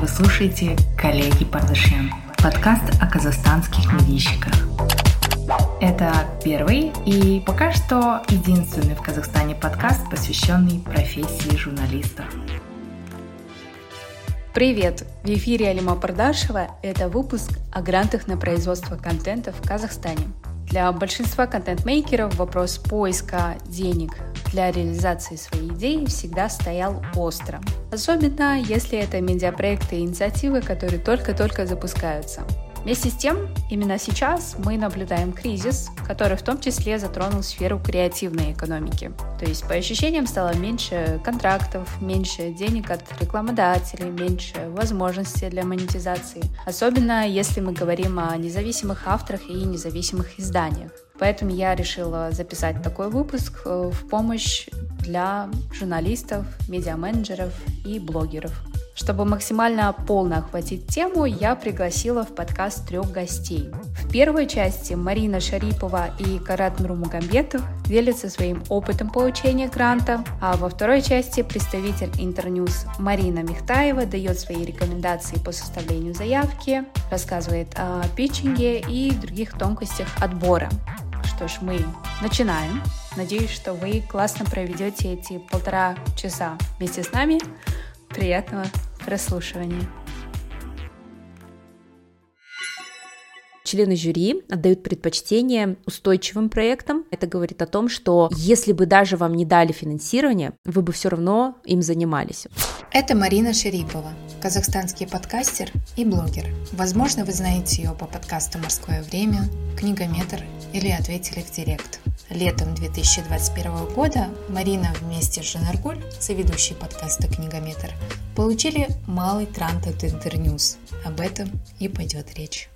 Вы слушаете «Коллеги Пардашьян» – подкаст о казахстанских медийщиках. Это первый и пока что единственный в Казахстане подкаст, посвященный профессии журналистов. Привет! В эфире Алима Пардашева. Это выпуск о грантах на производство контента в Казахстане. Для большинства контент-мейкеров вопрос поиска денег для реализации своей идеи всегда стоял остро. Особенно, если это медиапроекты и инициативы, которые только-только запускаются. Вместе с тем, именно сейчас мы наблюдаем кризис, который в том числе затронул сферу креативной экономики. То есть, по ощущениям, стало меньше контрактов, меньше денег от рекламодателей, меньше возможностей для монетизации. Особенно, если мы говорим о независимых авторах и независимых изданиях. Поэтому я решила записать такой выпуск э, в помощь для журналистов, медиа-менеджеров и блогеров. Чтобы максимально полно охватить тему, я пригласила в подкаст трех гостей. В первой части Марина Шарипова и Карат Нурмагомбетов делятся своим опытом получения гранта, а во второй части представитель Интерньюз Марина Михтаева дает свои рекомендации по составлению заявки, рассказывает о питчинге и других тонкостях отбора. Что ж, мы начинаем. Надеюсь, что вы классно проведете эти полтора часа вместе с нами. Приятного прослушивания. Члены жюри отдают предпочтение устойчивым проектам. Это говорит о том, что если бы даже вам не дали финансирование, вы бы все равно им занимались. Это Марина Шерипова, казахстанский подкастер и блогер. Возможно, вы знаете ее по подкасту «Морское время», «Книгометр» или «Ответили в директ». Летом 2021 года Марина вместе с Жанаргуль, соведущей подкаста «Книгометр», получили малый грант от Интерньюз. Об этом и пойдет речь.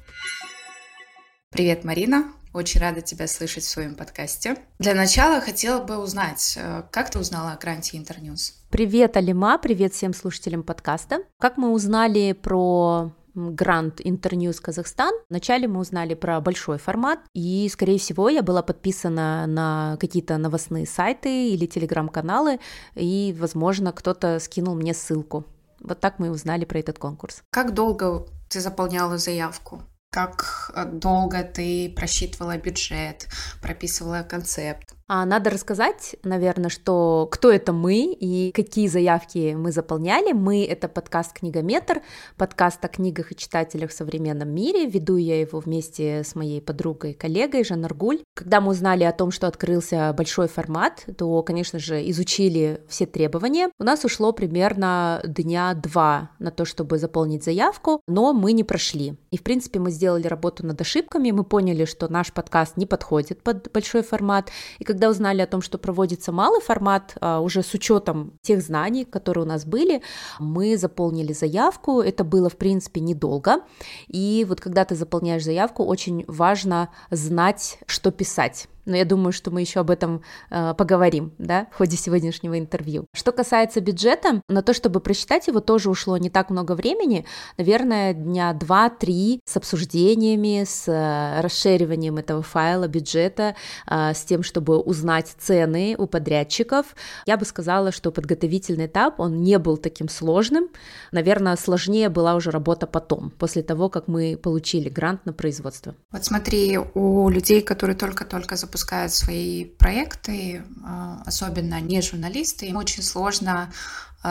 Привет, Марина. Очень рада тебя слышать в своем подкасте. Для начала хотела бы узнать, э, как ты узнала о гранте Интерньюз? Привет, Алима, привет всем слушателям подкаста. Как мы узнали про грант Интерньюз Казахстан. Вначале мы узнали про большой формат, и, скорее всего, я была подписана на какие-то новостные сайты или телеграм-каналы, и, возможно, кто-то скинул мне ссылку. Вот так мы узнали про этот конкурс. Как долго ты заполняла заявку? Как долго ты просчитывала бюджет, прописывала концепт? А надо рассказать, наверное, что кто это мы и какие заявки мы заполняли. Мы — это подкаст «Книгометр», подкаст о книгах и читателях в современном мире. Веду я его вместе с моей подругой, коллегой Жан Аргуль. Когда мы узнали о том, что открылся большой формат, то, конечно же, изучили все требования. У нас ушло примерно дня два на то, чтобы заполнить заявку, но мы не прошли. И, в принципе, мы сделали работу над ошибками, мы поняли, что наш подкаст не подходит под большой формат, и когда когда узнали о том, что проводится малый формат, а, уже с учетом тех знаний, которые у нас были, мы заполнили заявку. Это было, в принципе, недолго. И вот когда ты заполняешь заявку, очень важно знать, что писать но я думаю, что мы еще об этом э, поговорим, да, в ходе сегодняшнего интервью. Что касается бюджета, на то, чтобы просчитать его, тоже ушло не так много времени, наверное, дня два-три с обсуждениями, с э, расшириванием этого файла бюджета, э, с тем, чтобы узнать цены у подрядчиков. Я бы сказала, что подготовительный этап, он не был таким сложным, наверное, сложнее была уже работа потом, после того, как мы получили грант на производство. Вот смотри, у людей, которые только-только запускают свои проекты, а, особенно не журналисты, им очень сложно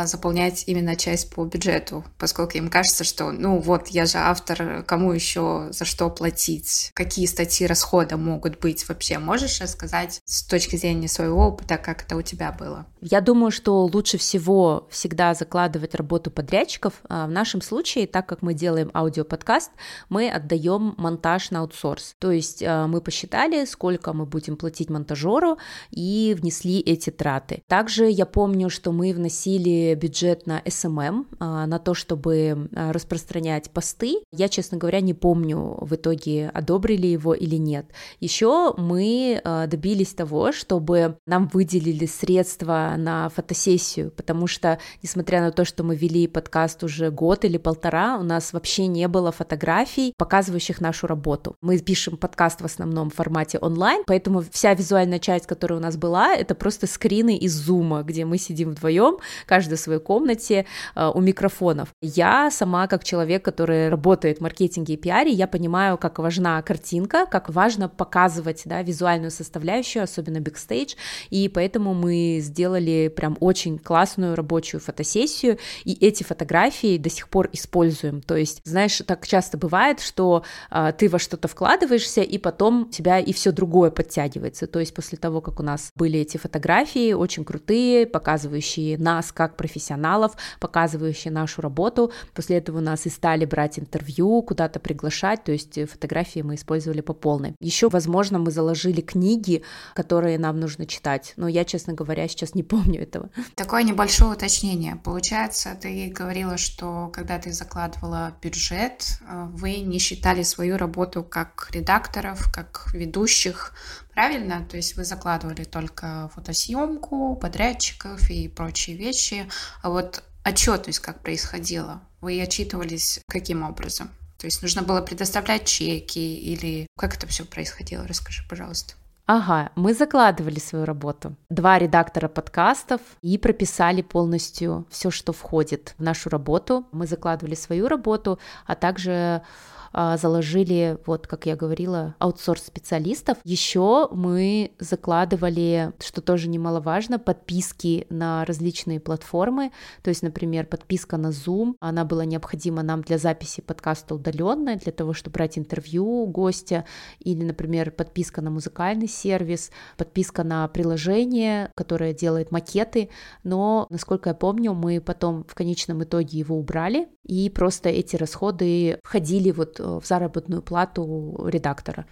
заполнять именно часть по бюджету, поскольку им кажется, что, ну вот, я же автор, кому еще за что платить, какие статьи расхода могут быть вообще. Можешь рассказать с точки зрения своего опыта, как это у тебя было? Я думаю, что лучше всего всегда закладывать работу подрядчиков. А, в нашем случае, так как мы делаем аудиоподкаст, мы отдаем монтаж на аутсорс. То есть а, мы посчитали, сколько мы будем платить монтажеру и внесли эти траты. Также я помню, что мы вносили бюджет на SMM, а, на то, чтобы а, распространять посты. Я, честно говоря, не помню в итоге, одобрили его или нет. Еще мы а, добились того, чтобы нам выделили средства на фотосессию, потому что, несмотря на то, что мы вели подкаст уже год или полтора, у нас вообще не было фотографий, показывающих нашу работу. Мы пишем подкаст в основном в формате онлайн, поэтому вся визуальная часть, которая у нас была, это просто скрины из зума, где мы сидим вдвоем, каждый каждой своей комнате э, у микрофонов. Я сама, как человек, который работает в маркетинге и пиаре, я понимаю, как важна картинка, как важно показывать да, визуальную составляющую, особенно бэкстейдж, и поэтому мы сделали прям очень классную рабочую фотосессию, и эти фотографии до сих пор используем. То есть, знаешь, так часто бывает, что э, ты во что-то вкладываешься, и потом тебя и все другое подтягивается. То есть после того, как у нас были эти фотографии, очень крутые, показывающие нас как профессионалов, показывающие нашу работу, после этого нас и стали брать интервью, куда-то приглашать, то есть фотографии мы использовали по полной. Еще, возможно, мы заложили книги, которые нам нужно читать, но я, честно говоря, сейчас не помню этого. Такое небольшое уточнение. Получается, ты говорила, что когда ты закладывала бюджет, э, вы не считали свою работу как редакторов, как ведущих, правильно? То есть вы закладывали только фотосъемку, подрядчиков и прочие вещи. А вот отчетность как происходила? Вы отчитывались каким образом? То есть нужно было предоставлять чеки или как это все происходило? Расскажи, пожалуйста. Ага, мы закладывали свою работу. Два редактора подкастов и прописали полностью все, что входит в нашу работу. Мы закладывали свою работу, а также заложили, вот как я говорила, аутсорс специалистов. Еще мы закладывали, что тоже немаловажно, подписки на различные платформы. То есть, например, подписка на Zoom, она была необходима нам для записи подкаста удаленная, для того, чтобы брать интервью гостя, или, например, подписка на музыкальный сервис, подписка на приложение, которое делает макеты, но, насколько я помню, мы потом в конечном итоге его убрали, и просто эти расходы входили вот в заработную плату редактора.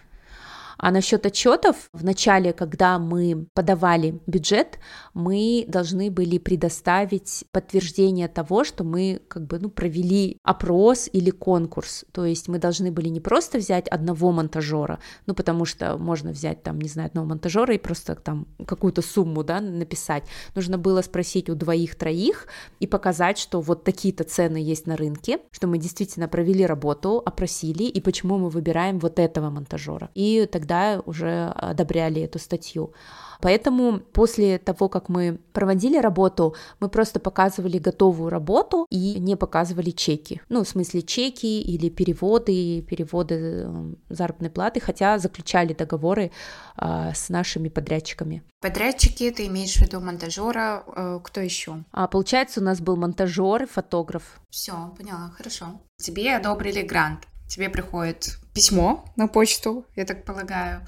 А насчет отчетов, в начале, когда мы подавали бюджет, мы должны были предоставить подтверждение того, что мы как бы ну, провели опрос или конкурс. То есть мы должны были не просто взять одного монтажера, ну потому что можно взять там, не знаю, одного монтажера и просто там какую-то сумму да, написать. Нужно было спросить у двоих-троих и показать, что вот такие-то цены есть на рынке, что мы действительно провели работу, опросили, и почему мы выбираем вот этого монтажера. И тогда да, уже одобряли эту статью. Поэтому после того, как мы проводили работу, мы просто показывали готовую работу и не показывали чеки. Ну, в смысле чеки или переводы, переводы эм, заработной платы, хотя заключали договоры а, с нашими подрядчиками. Подрядчики, ты имеешь в виду монтажера, э, кто еще? А, получается, у нас был монтажер, фотограф. Все, поняла, хорошо. Тебе одобрили грант. Тебе приходит письмо на почту, я так полагаю.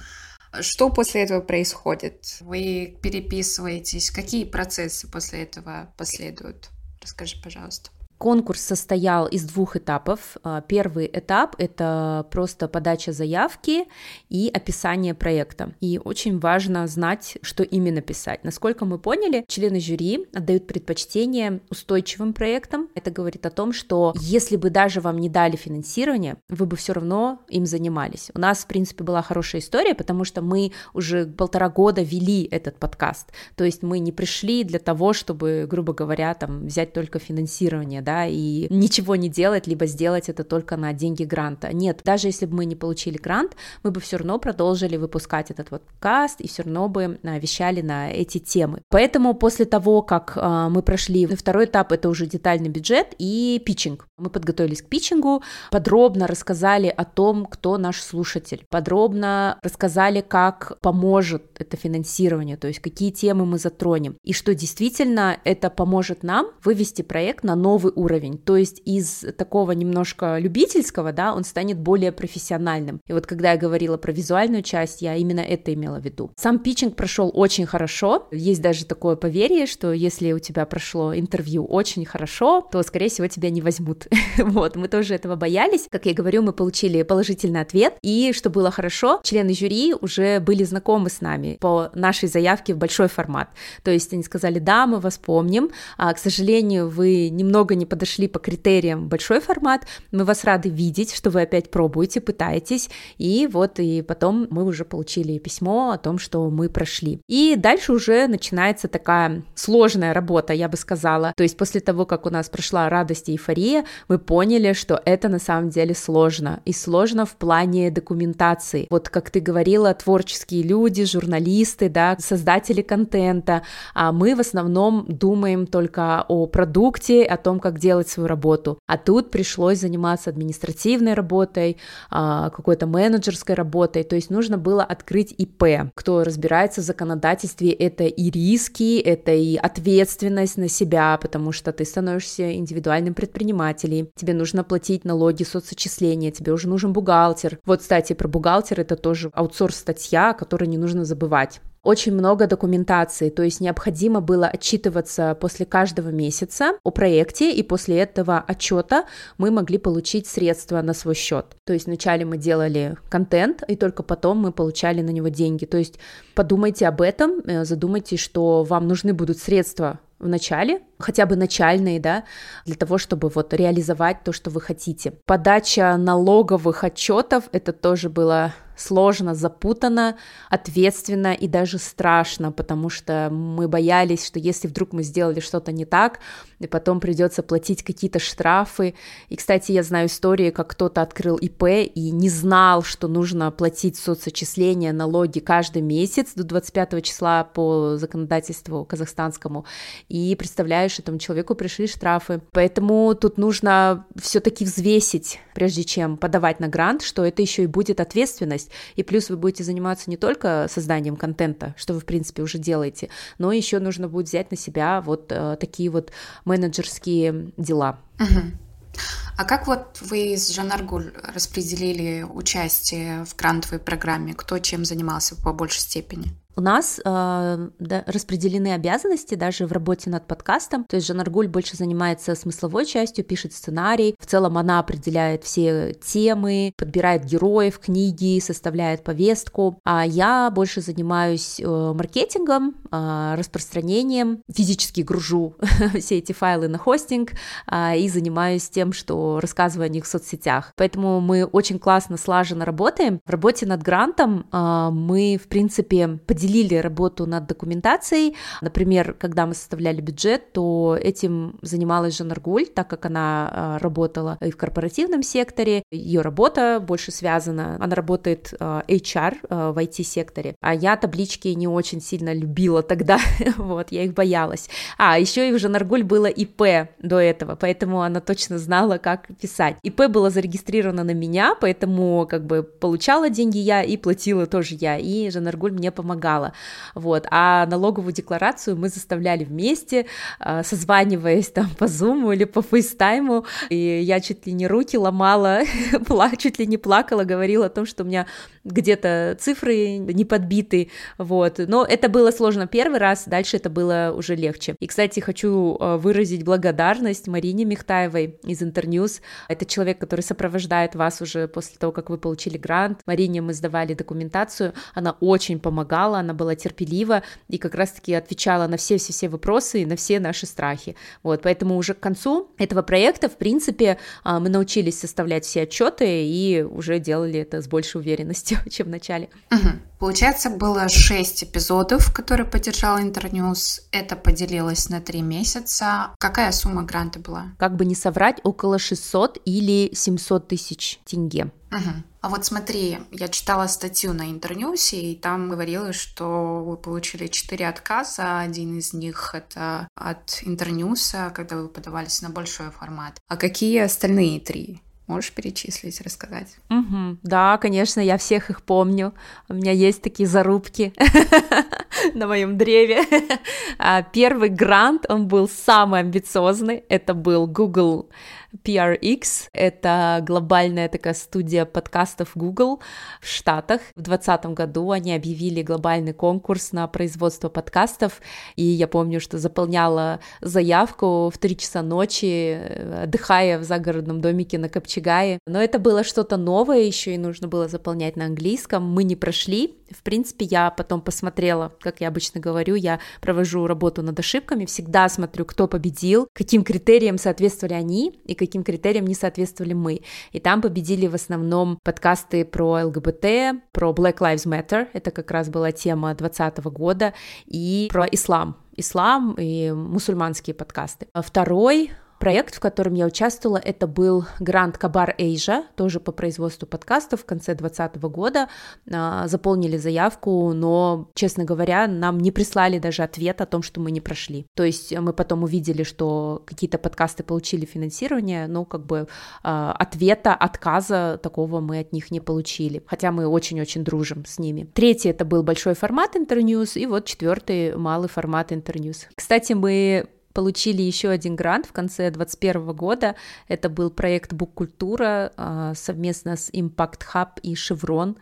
Что после этого происходит? Вы переписываетесь? Какие процессы после этого последуют? Расскажи, пожалуйста. Конкурс состоял из двух этапов. А, первый этап — это просто подача заявки и описание проекта. И очень важно знать, что именно писать. Насколько мы поняли, члены жюри отдают предпочтение устойчивым проектам. Это говорит о том, что если бы даже вам не дали финансирование, вы бы все равно им занимались. У нас, в принципе, была хорошая история, потому что мы уже полтора года вели этот подкаст. То есть мы не пришли для того, чтобы, грубо говоря, там взять только финансирование, да, да, и ничего не делать, либо сделать это только на деньги гранта. Нет, даже если бы мы не получили грант, мы бы все равно продолжили выпускать этот вот каст и все равно бы а, вещали на эти темы. Поэтому после того, как а, мы прошли второй этап, это уже детальный бюджет и питчинг. Мы подготовились к питчингу, подробно рассказали о том, кто наш слушатель, подробно рассказали, как поможет это финансирование, то есть какие темы мы затронем, и что действительно это поможет нам вывести проект на новый уровень, то есть из такого немножко любительского, да, он станет более профессиональным. И вот когда я говорила про визуальную часть, я именно это имела в виду. Сам питчинг прошел очень хорошо, есть даже такое поверье, что если у тебя прошло интервью очень хорошо, то, скорее всего, тебя не возьмут. вот, мы тоже этого боялись. Как я говорю, мы получили положительный ответ, и что было хорошо, члены жюри уже были знакомы с нами по нашей заявке в большой формат. То есть они сказали, да, мы вас помним, а, к сожалению, вы немного не подошли по критериям большой формат, мы вас рады видеть, что вы опять пробуете, пытаетесь, и вот и потом мы уже получили письмо о том, что мы прошли. И дальше уже начинается такая сложная работа, я бы сказала. То есть после того, как у нас прошла радость и эйфория, мы поняли, что это на самом деле сложно. И сложно в плане документации. Вот как ты говорила, творческие люди, журналисты, да, создатели контента, а мы в основном думаем только о продукте, о том, как делать свою работу. А тут пришлось заниматься административной работой, а, какой-то менеджерской работой, то есть нужно было открыть ИП. Кто разбирается в законодательстве, это и риски, это и ответственность на себя, потому что ты становишься индивидуальным предпринимателем, тебе нужно платить налоги, соцочисления, тебе уже нужен бухгалтер. Вот, кстати, про бухгалтер это тоже аутсорс-статья, о которой не нужно забывать очень много документации, то есть необходимо было отчитываться после каждого месяца о проекте, и после этого отчета мы могли получить средства на свой счет. То есть вначале мы делали контент, и только потом мы получали на него деньги. То есть подумайте об этом, э, задумайтесь, что вам нужны будут средства в начале, хотя бы начальные, да, для того, чтобы вот реализовать то, что вы хотите. Подача налоговых отчетов, это тоже было сложно, запутанно, ответственно и даже страшно, потому что мы боялись, что если вдруг мы сделали что-то не так, и потом придется платить какие-то штрафы. И, кстати, я знаю истории, как кто-то открыл ИП и не знал, что нужно платить соцочисления, налоги каждый месяц до 25 числа по законодательству казахстанскому. И представляешь, этому человеку пришли штрафы. Поэтому тут нужно все-таки взвесить, прежде чем подавать на грант, что это еще и будет ответственность. И плюс вы будете заниматься не только созданием контента, что вы, в принципе, уже делаете, но еще нужно будет взять на себя вот э, такие вот менеджерские дела. Угу. А как вот вы с Жанаргуль распределили участие в грантовой программе? Кто чем занимался по большей степени? У нас э, да, распределены обязанности даже в работе над подкастом. То есть Жанаргуль больше занимается смысловой частью, пишет сценарий. В целом она определяет все темы, подбирает героев, книги, составляет повестку. А я больше занимаюсь э, маркетингом, э, распространением, физически гружу все эти файлы на хостинг э, и занимаюсь тем, что рассказываю о них в соцсетях. Поэтому мы очень классно, слаженно работаем. В работе над грантом э, мы, в принципе, поделились поделили работу над документацией. Например, когда мы составляли бюджет, то этим занималась Жанаргуль, так как она а, работала и в корпоративном секторе. Ее работа больше связана, она работает а, HR а, в IT-секторе, а я таблички не очень сильно любила тогда, вот, я их боялась. А, еще и у Жанаргуль было ИП до этого, поэтому она точно знала, как писать. ИП было зарегистрировано на меня, поэтому как бы получала деньги я и платила тоже я, и Жанаргуль мне помогала помогала, вот, а налоговую декларацию мы заставляли вместе, а, созваниваясь там по зуму или по фейстайму, и я чуть ли не руки ломала, чуть ли не плакала, говорила о том, что у меня где-то цифры не подбиты, вот, но это было сложно первый раз, дальше это было уже легче. И, кстати, хочу а, выразить благодарность Марине Михтаевой из Интерньюз, это человек, который сопровождает вас уже после того, как вы получили грант, Марине мы сдавали документацию, она очень помогала, она была терпелива и как раз-таки отвечала на все-все-все вопросы и на все наши страхи. Вот, поэтому уже к концу этого проекта, в принципе, а, мы научились составлять все отчеты и уже делали это с большей уверенностью, чем в начале. Угу. Получается, было шесть эпизодов, которые поддержал Интерньюз. Это поделилось на три месяца. Какая сумма гранта была? Как бы не соврать, около 600 или 700 тысяч тенге. Угу. А вот смотри, я читала статью на Интерньюсе, и там говорилось, что вы получили четыре отказа. Один из них это от Интерньюса, когда вы подавались на большой формат. А какие остальные три? Можешь перечислить, рассказать? Угу. Да, конечно, я всех их помню. У меня есть такие зарубки на моем древе. А, первый грант, он был самый амбициозный. Это был Google PRX. Это глобальная такая студия подкастов Google в Штатах. В 2020 году они объявили глобальный конкурс на производство подкастов, и я помню, что заполняла заявку в 3 часа ночи, отдыхая в загородном домике на Копчегае. Но это было что-то новое еще, и нужно было заполнять на английском. Мы не прошли. В принципе, я потом посмотрела, как я обычно говорю, я провожу работу над ошибками, всегда смотрю, кто победил, каким критериям соответствовали они и каким критериям не соответствовали мы. И там победили в основном подкасты про ЛГБТ, про Black Lives Matter, это как раз была тема 2020 года, и про ислам, ислам и мусульманские подкасты. Второй Проект, в котором я участвовала, это был Гранд Кабар Эйжа, тоже по производству подкастов в конце 2020 года. А, заполнили заявку, но, честно говоря, нам не прислали даже ответ о том, что мы не прошли. То есть мы потом увидели, что какие-то подкасты получили финансирование, но как бы а, ответа, отказа такого мы от них не получили, хотя мы очень-очень дружим с ними. Третий это был большой формат Интерньюз, и вот четвертый малый формат Интерньюз. Кстати, мы получили еще один грант в конце 2021 года. Это был проект Бук-культура а, совместно с Impact Hub и Chevron.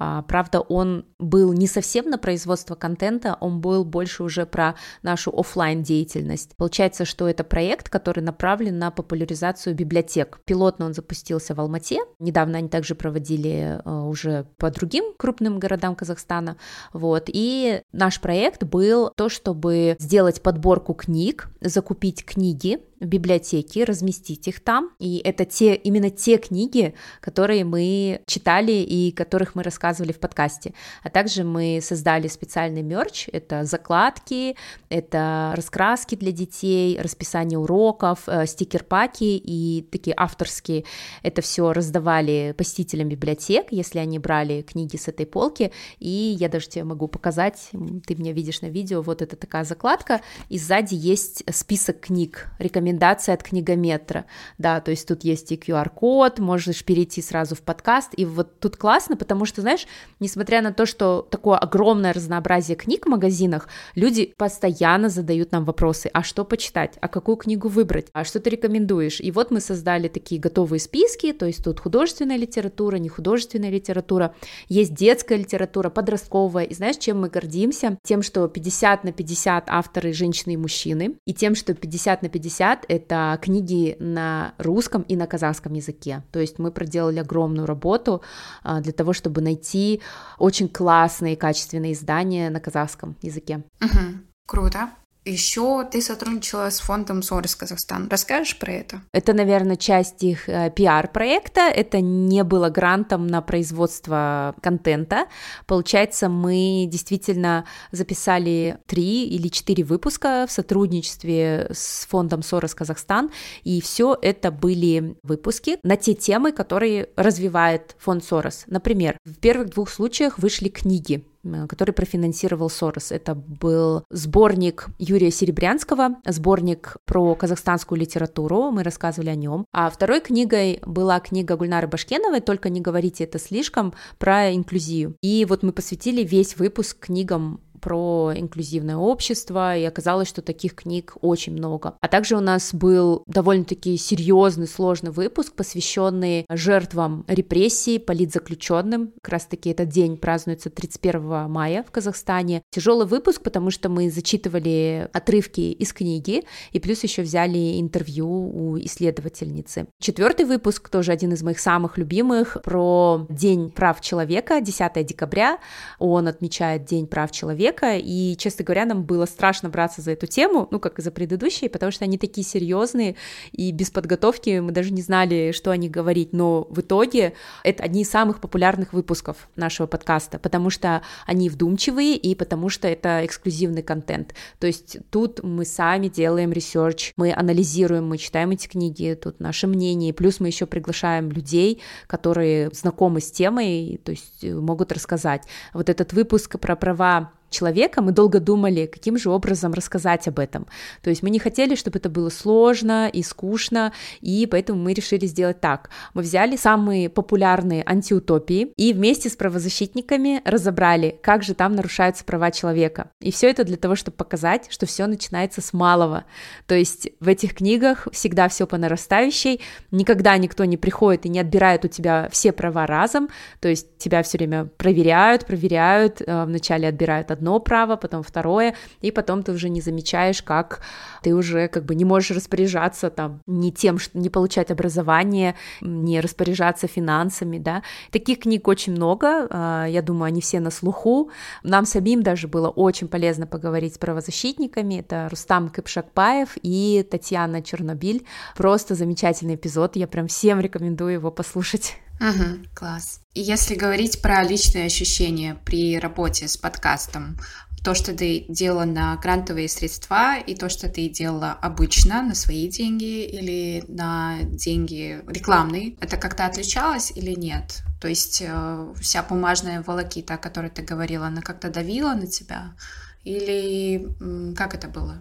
А, правда, он был не совсем на производство контента, он был больше уже про нашу офлайн деятельность. Получается, что это проект, который направлен на популяризацию библиотек. Пилотно он запустился в Алмате. Недавно они также проводили а, уже по другим крупным городам Казахстана. Вот. И наш проект был то, чтобы сделать подборку книг, закупить книги в библиотеке, разместить их там. И это те, именно те книги, которые мы читали и которых мы рассказывали в подкасте. А также мы создали специальный мерч. Это закладки, это раскраски для детей, расписание уроков, э, стикер-паки и такие авторские. Это все раздавали посетителям библиотек, если они брали книги с этой полки. И я даже тебе могу показать, ты меня видишь на видео, вот это такая закладка, и сзади есть список книг, рекомендаций рекомендации от книгометра, да, то есть тут есть и QR-код, можешь перейти сразу в подкаст, и вот тут классно, потому что, знаешь, несмотря на то, что такое огромное разнообразие книг в магазинах, люди постоянно задают нам вопросы, а что почитать, а какую книгу выбрать, а что ты рекомендуешь, и вот мы создали такие готовые списки, то есть тут художественная литература, не художественная литература, есть детская литература, подростковая, и знаешь, чем мы гордимся? Тем, что 50 на 50 авторы женщины и мужчины, и тем, что 50 на 50 ребят это книги на русском и на казахском языке. То есть мы проделали огромную работу а, для того, чтобы найти очень классные, качественные издания на казахском языке. Угу. Круто. Еще ты сотрудничала с фондом Сорос Казахстан. Расскажешь про это? Это, наверное, часть их э, пиар-проекта. Это не было грантом на производство контента. Получается, мы действительно записали три или четыре выпуска в сотрудничестве с фондом Сорос Казахстан, и все это были выпуски на те темы, которые развивает фонд Сорос. Например, в первых двух случаях вышли книги который профинансировал Сорос. Это был сборник Юрия Серебрянского, сборник про казахстанскую литературу, мы рассказывали о нем. А второй книгой была книга Гульнары Башкеновой «Только не говорите это слишком» про инклюзию. И вот мы посвятили весь выпуск книгам про инклюзивное общество, и оказалось, что таких книг очень много. А также у нас был довольно-таки серьезный, сложный выпуск, посвященный жертвам репрессий, политзаключенным. Как раз-таки этот день празднуется 31 мая в Казахстане. Тяжелый выпуск, потому что мы зачитывали отрывки из книги, и плюс еще взяли интервью у исследовательницы. Четвертый выпуск, тоже один из моих самых любимых, про День прав человека, 10 декабря. Он отмечает День прав человека, человека, и, честно говоря, нам было страшно браться за эту тему, ну, как и за предыдущие, потому что они такие серьезные, и без подготовки мы даже не знали, что о них говорить, но в итоге это одни из самых популярных выпусков нашего подкаста, потому что они вдумчивые, и потому что это эксклюзивный контент, то есть тут мы сами делаем research, мы анализируем, мы читаем эти книги, тут наше мнение, плюс мы еще приглашаем людей, которые знакомы с темой, то есть могут рассказать. Вот этот выпуск про права человека, мы долго думали, каким же образом рассказать об этом. То есть мы не хотели, чтобы это было сложно и скучно, и поэтому мы решили сделать так. Мы взяли самые популярные антиутопии и вместе с правозащитниками разобрали, как же там нарушаются права человека. И все это для того, чтобы показать, что все начинается с малого. То есть в этих книгах всегда все по нарастающей, никогда никто не приходит и не отбирает у тебя все права разом, то есть тебя все время проверяют, проверяют, э, вначале отбирают одно право, потом второе, и потом ты уже не замечаешь, как ты уже как бы не можешь распоряжаться там не тем, что не получать образование, не распоряжаться финансами, да. Таких книг очень много, а, я думаю, они все на слуху. Нам самим даже было очень полезно поговорить с правозащитниками, это Рустам Кыпшакпаев и Татьяна Чернобиль, просто замечательный эпизод, я прям всем рекомендую его послушать. Угу, класс. И если говорить про личные ощущения при работе с подкастом, то, что ты делала на грантовые средства, и то, что ты делала обычно на свои деньги или на деньги рекламные, это как-то отличалось или нет? То есть э, вся бумажная волокита, о которой ты говорила, она как-то давила на тебя? Или как это было?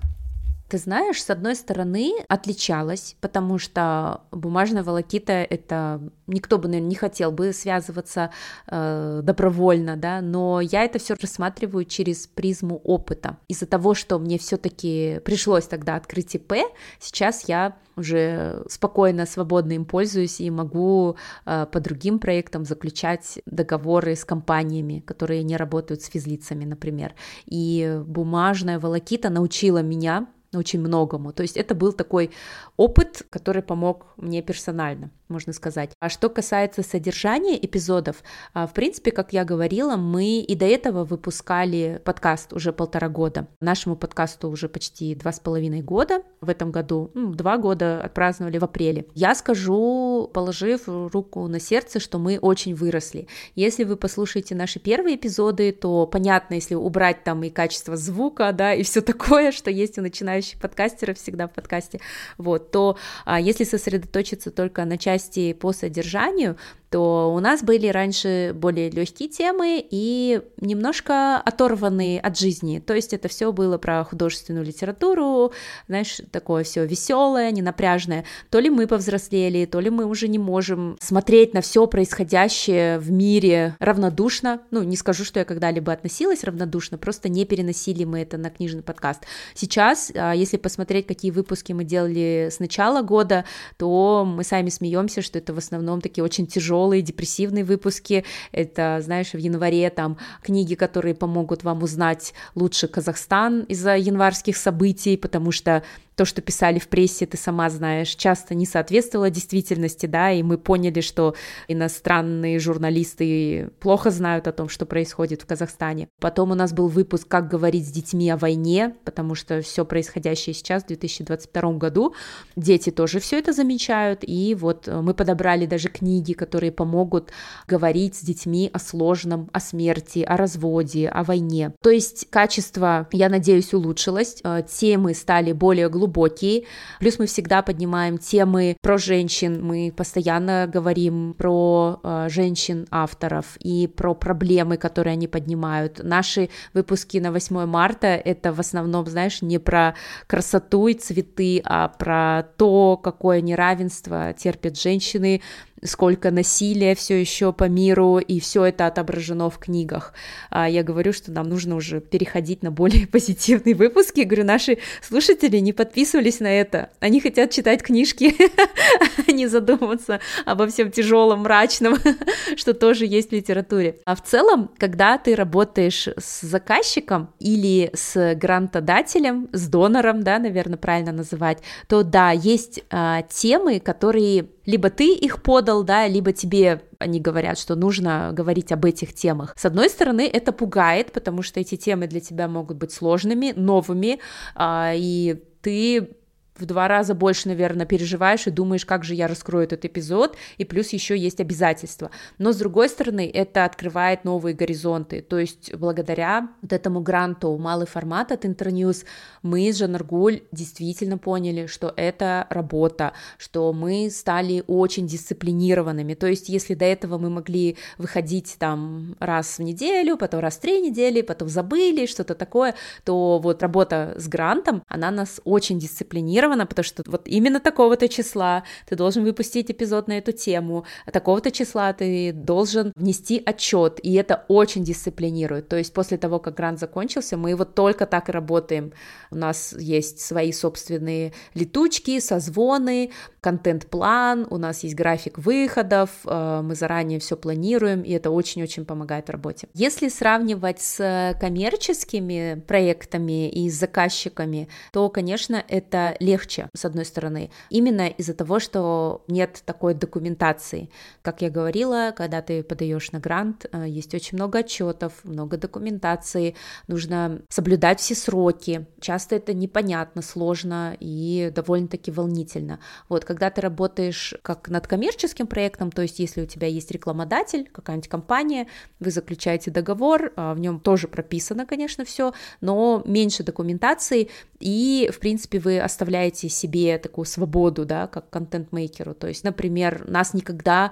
Ты знаешь, с одной стороны, отличалась, потому что бумажная волокита — это никто бы, наверное, не хотел бы связываться э, добровольно, да, но я это все рассматриваю через призму опыта. Из-за того, что мне все-таки пришлось тогда открыть ИП, сейчас я уже спокойно, свободно им пользуюсь и могу э, по другим проектам заключать договоры с компаниями, которые не работают с физлицами, например. И бумажная волокита научила меня очень многому. То есть это был такой опыт, который помог мне персонально можно сказать. А что касается содержания эпизодов, а, в принципе, как я говорила, мы и до этого выпускали подкаст уже полтора года. Нашему подкасту уже почти два с половиной года. В этом году ну, два года отпраздновали в апреле. Я скажу, положив руку на сердце, что мы очень выросли. Если вы послушаете наши первые эпизоды, то понятно, если убрать там и качество звука, да, и все такое, что есть у начинающих подкастеров всегда в подкасте, вот, то а, если сосредоточиться только на части по содержанию, то у нас были раньше более легкие темы и немножко оторванные от жизни. То есть это все было про художественную литературу, знаешь, такое все веселое, ненапряжное. То ли мы повзрослели, то ли мы уже не можем смотреть на все происходящее в мире равнодушно. Ну, не скажу, что я когда-либо относилась равнодушно, просто не переносили мы это на книжный подкаст. Сейчас, а, если посмотреть, какие выпуски мы делали с начала года, то мы сами смеемся, что это в основном такие очень тяжелые тяжелые, депрессивные выпуски. Это, знаешь, в январе там книги, которые помогут вам узнать лучше Казахстан из-за январских событий, потому что то, что писали в прессе, ты сама знаешь, часто не соответствовало действительности, да, и мы поняли, что иностранные журналисты плохо знают о том, что происходит в Казахстане. Потом у нас был выпуск «Как говорить с детьми о войне», потому что все происходящее сейчас, в 2022 году, дети тоже все это замечают, и вот мы подобрали даже книги, которые помогут говорить с детьми о сложном, о смерти, о разводе, о войне. То есть качество, я надеюсь, улучшилось, э, темы стали более глубокие, глубокие. Плюс мы всегда поднимаем темы про женщин, мы постоянно говорим про э, женщин-авторов и про проблемы, которые они поднимают. Наши выпуски на 8 марта — это в основном, знаешь, не про красоту и цветы, а про то, какое неравенство терпят женщины, сколько насилия все еще по миру, и все это отображено в книгах. А я говорю, что нам нужно уже переходить на более позитивные выпуски. Говорю, наши слушатели не подписывались на это. Они хотят читать книжки, а не задумываться обо всем тяжелом, мрачном, что тоже есть в литературе. А в целом, когда ты работаешь с заказчиком или с грантодателем, с донором, да, наверное, правильно называть, то да, есть а, темы, которые либо ты их подал, да, либо тебе они говорят, что нужно говорить об этих темах. С одной стороны, это пугает, потому что эти темы для тебя могут быть сложными, новыми, а, и ты в два раза больше, наверное, переживаешь и думаешь, как же я раскрою этот эпизод, и плюс еще есть обязательства. Но с другой стороны, это открывает новые горизонты, то есть благодаря вот этому гранту малый формат от Интерньюз мы с Жанаргуль действительно поняли, что это работа, что мы стали очень дисциплинированными, то есть если до этого мы могли выходить там раз в неделю, потом раз в три недели, потом забыли, что-то такое, то вот работа с грантом, она нас очень дисциплинировала, зафиксировано, потому что вот именно такого-то числа ты должен выпустить эпизод на эту тему, а такого-то числа ты должен внести отчет, и это очень дисциплинирует. То есть после того, как грант закончился, мы вот только так и работаем. У нас есть свои собственные летучки, созвоны, контент-план, у нас есть график выходов, э, мы заранее все планируем, и это очень-очень помогает в работе. Если сравнивать с коммерческими проектами и с заказчиками, то, конечно, это легче, с одной стороны, именно из-за того, что нет такой документации. Как я говорила, когда ты подаешь на грант, э, есть очень много отчетов, много документации, нужно соблюдать все сроки. Часто это непонятно, сложно и довольно-таки волнительно. Вот, когда ты работаешь как над коммерческим проектом, то есть если у тебя есть рекламодатель, какая-нибудь компания, вы заключаете договор, а, в нем тоже прописано, конечно, все, но меньше документации, и, в принципе, вы оставляете себе такую свободу, да, как контент-мейкеру, то есть, например, нас никогда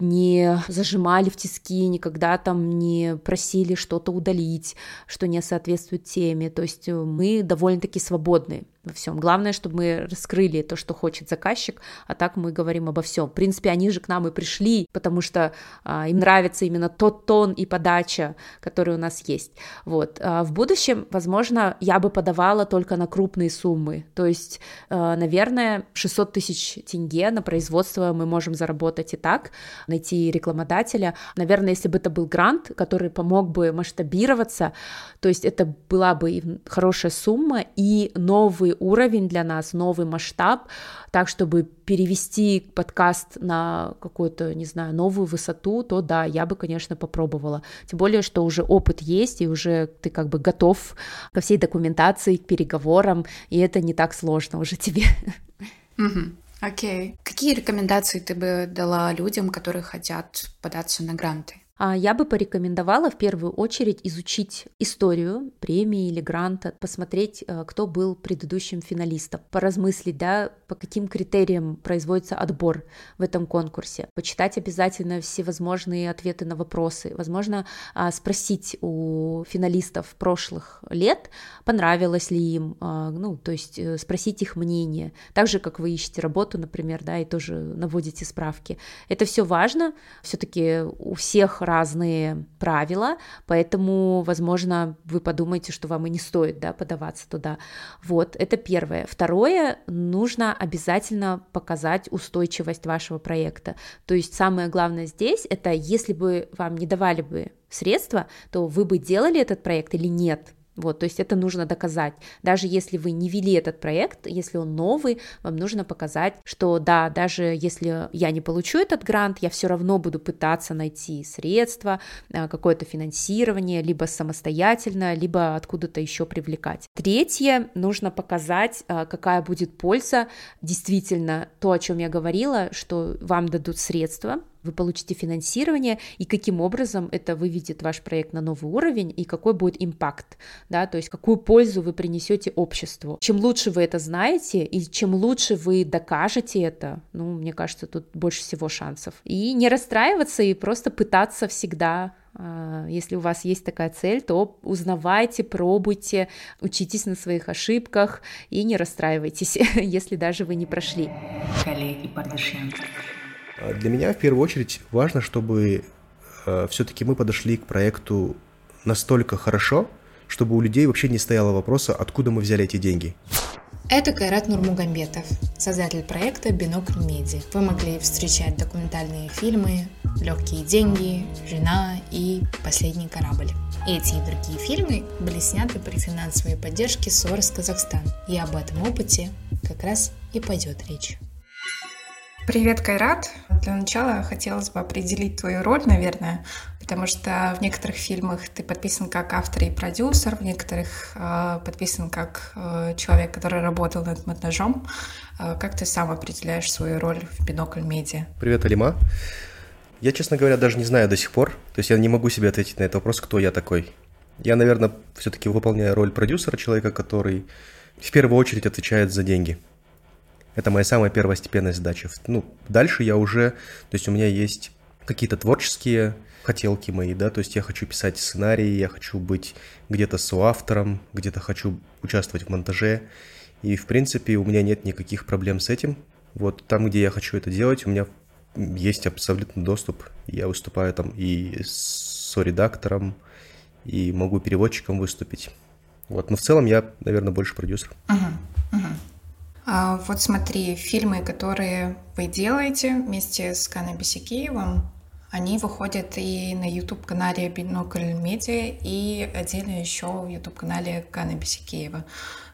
не зажимали в тиски, никогда там не просили что-то удалить, что не соответствует теме. То есть мы довольно-таки свободны во всем. Главное, чтобы мы раскрыли то, что хочет заказчик, а так мы говорим обо всем. В принципе, они же к нам и пришли, потому что а, им нравится именно тот тон и подача, который у нас есть. Вот. А в будущем, возможно, я бы подавала только на крупные суммы. То есть, а, наверное, 600 тысяч тенге на производство мы можем заработать и так, найти рекламодателя. Наверное, если бы это был грант, который помог бы масштабироваться, то есть это была бы хорошая сумма и новый уровень для нас, новый масштаб, так, чтобы перевести подкаст на какую-то, не знаю, новую высоту, то да, я бы, конечно, попробовала. Тем более, что уже опыт есть, и уже ты как бы готов ко всей документации, к переговорам, и это не так сложно уже тебе. Окей. Okay. Какие рекомендации ты бы дала людям, которые хотят податься на гранты? А я бы порекомендовала в первую очередь изучить историю премии или гранта, посмотреть, э, кто был предыдущим финалистом, поразмыслить, да, по каким критериям производится отбор в этом конкурсе, почитать обязательно всевозможные ответы на вопросы, возможно, а, спросить у финалистов прошлых лет, понравилось ли им, а, ну, то есть э, спросить их мнение, так же, как вы ищете работу, например, да, и тоже наводите справки. Это все важно, все-таки у всех разные правила, поэтому, возможно, вы подумаете, что вам и не стоит да, подаваться туда. Вот, это первое. Второе, нужно обязательно показать устойчивость вашего проекта. То есть самое главное здесь, это если бы вам не давали бы средства, то вы бы делали этот проект или нет, вот, то есть это нужно доказать. Даже если вы не вели этот проект, если он новый, вам нужно показать, что да, даже если я не получу этот грант, я все равно буду пытаться найти средства, э, какое-то финансирование, либо самостоятельно, либо откуда-то еще привлекать. Третье, нужно показать, э, какая будет польза, действительно то, о чем я говорила, что вам дадут средства, вы получите финансирование, и каким образом это выведет ваш проект на новый уровень, и какой будет импакт, да, то есть какую пользу вы принесете обществу. Чем лучше вы это знаете, и чем лучше вы докажете это, ну, мне кажется, тут больше всего шансов. И не расстраиваться, и просто пытаться всегда а, если у вас есть такая цель, то узнавайте, пробуйте, учитесь на своих ошибках и не расстраивайтесь, если даже вы не прошли. Коллеги для меня в первую очередь важно, чтобы э, все-таки мы подошли к проекту настолько хорошо, чтобы у людей вообще не стояло вопроса, откуда мы взяли эти деньги. Это Кайрат Нурмугамбетов, создатель проекта «Бинокль Меди». Вы могли встречать документальные фильмы «Легкие деньги», «Жена» и «Последний корабль». Эти и другие фильмы были сняты при финансовой поддержке Сорос Казахстан. И об этом опыте как раз и пойдет речь. Привет, Кайрат. Для начала хотелось бы определить твою роль, наверное, потому что в некоторых фильмах ты подписан как автор и продюсер, в некоторых э, подписан как э, человек, который работал над монтажом. Э, как ты сам определяешь свою роль в бинокль медиа? Привет, Алима. Я, честно говоря, даже не знаю до сих пор, то есть я не могу себе ответить на этот вопрос, кто я такой. Я, наверное, все-таки выполняю роль продюсера, человека, который в первую очередь отвечает за деньги – это моя самая первостепенная задача. Ну, дальше я уже, то есть у меня есть какие-то творческие хотелки мои, да, то есть я хочу писать сценарии, я хочу быть где-то соавтором, где-то хочу участвовать в монтаже, И, в принципе, у меня нет никаких проблем с этим. Вот там, где я хочу это делать, у меня есть абсолютно доступ. Я выступаю там и с редактором, и могу переводчиком выступить. Вот, но в целом я, наверное, больше продюсер. Угу. А вот смотри, фильмы, которые вы делаете вместе с Каной Бесикеевым, они выходят и на YouTube-канале Бинокль Медиа, и отдельно еще в YouTube-канале Кана Бесикеева.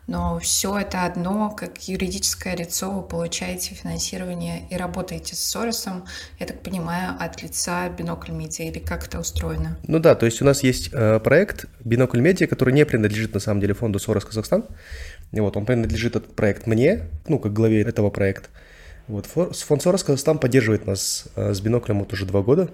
Но все это одно, как юридическое лицо, вы получаете финансирование и работаете с Соросом, я так понимаю, от лица Бинокль Медиа, или как это устроено? Ну да, то есть у нас есть э, проект Бинокль Медиа, который не принадлежит на самом деле фонду Сорос Казахстан. И вот он принадлежит этот проект мне, ну, как главе этого проекта. Вот, фонд Сорос Казахстан поддерживает нас э, с биноклем вот уже два года.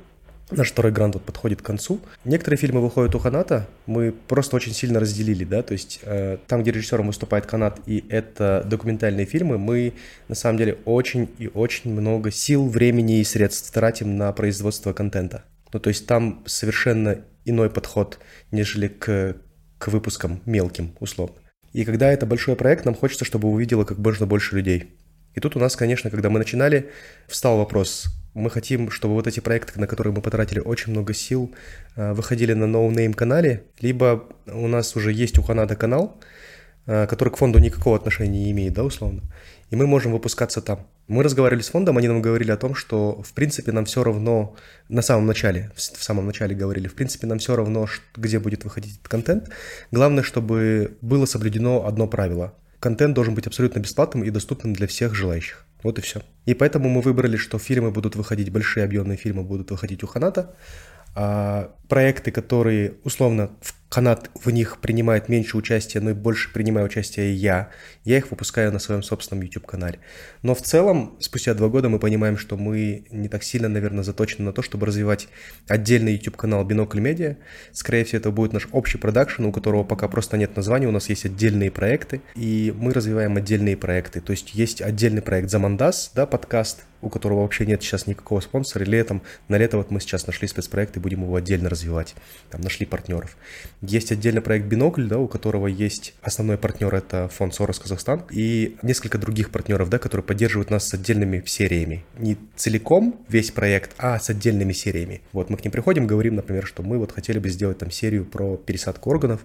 Наш второй грант вот подходит к концу. Некоторые фильмы выходят у Ханата, мы просто очень сильно разделили, да, то есть э, там, где режиссером выступает Канат, и это документальные фильмы, мы на самом деле очень и очень много сил, времени и средств тратим на производство контента. Ну, то есть там совершенно иной подход, нежели к, к выпускам мелким, условно. И когда это большой проект, нам хочется, чтобы увидело как можно больше людей. И тут у нас, конечно, когда мы начинали, встал вопрос, мы хотим, чтобы вот эти проекты, на которые мы потратили очень много сил, э, выходили на no-name канале, либо у нас уже есть у Ханада канал, э, который к фонду никакого отношения не имеет, да, условно, и мы можем выпускаться там. Мы разговаривали с фондом, они нам говорили о том, что, в принципе, нам все равно, на самом начале, в самом начале говорили, в принципе, нам все равно, где будет выходить этот контент. Главное, чтобы было соблюдено одно правило. Контент должен быть абсолютно бесплатным и доступным для всех желающих. Вот и все. И поэтому мы выбрали, что фильмы будут выходить, большие объемные фильмы будут выходить у Ханата, а проекты, которые условно в канат в них принимает меньше участия, но и больше принимаю участие я, я их выпускаю на своем собственном YouTube-канале. Но в целом, спустя два года мы понимаем, что мы не так сильно, наверное, заточены на то, чтобы развивать отдельный YouTube-канал Бинокль Медиа. Скорее всего, это будет наш общий продакшн, у которого пока просто нет названия, у нас есть отдельные проекты, и мы развиваем отдельные проекты. То есть есть отдельный проект Замандас, да, подкаст, у которого вообще нет сейчас никакого спонсора, летом, на лето вот мы сейчас нашли спецпроект и будем его отдельно развивать. Там нашли партнеров. Есть отдельный проект «Бинокль», да, у которого есть основной партнер – это фонд «Сорос Казахстан», и несколько других партнеров, да, которые поддерживают нас с отдельными сериями. Не целиком весь проект, а с отдельными сериями. Вот мы к ним приходим, говорим, например, что мы вот хотели бы сделать там серию про пересадку органов,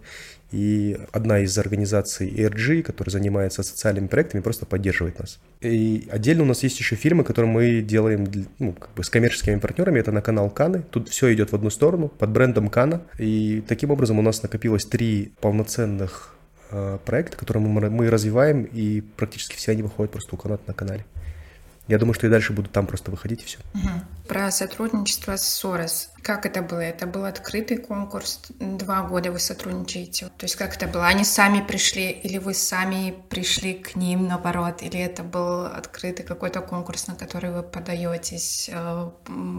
и одна из организаций ERG, которая занимается социальными проектами, просто поддерживает нас. И отдельно у нас есть еще фильмы, которые мы делаем ну, как бы с коммерческими партнерами. Это на канал Каны. Тут все идет в одну сторону, под брендом Кана. И таким образом у нас накопилось три полноценных э, проекта, которые мы, мы развиваем, и практически все они выходят просто у Каната на канале. Я думаю, что и дальше буду там просто выходить и все. Угу. Про сотрудничество с Сорос. Как это было? Это был открытый конкурс. Два года вы сотрудничаете. То есть как это было? Они сами пришли или вы сами пришли к ним наоборот? Или это был открытый какой-то конкурс, на который вы подаетесь? Э,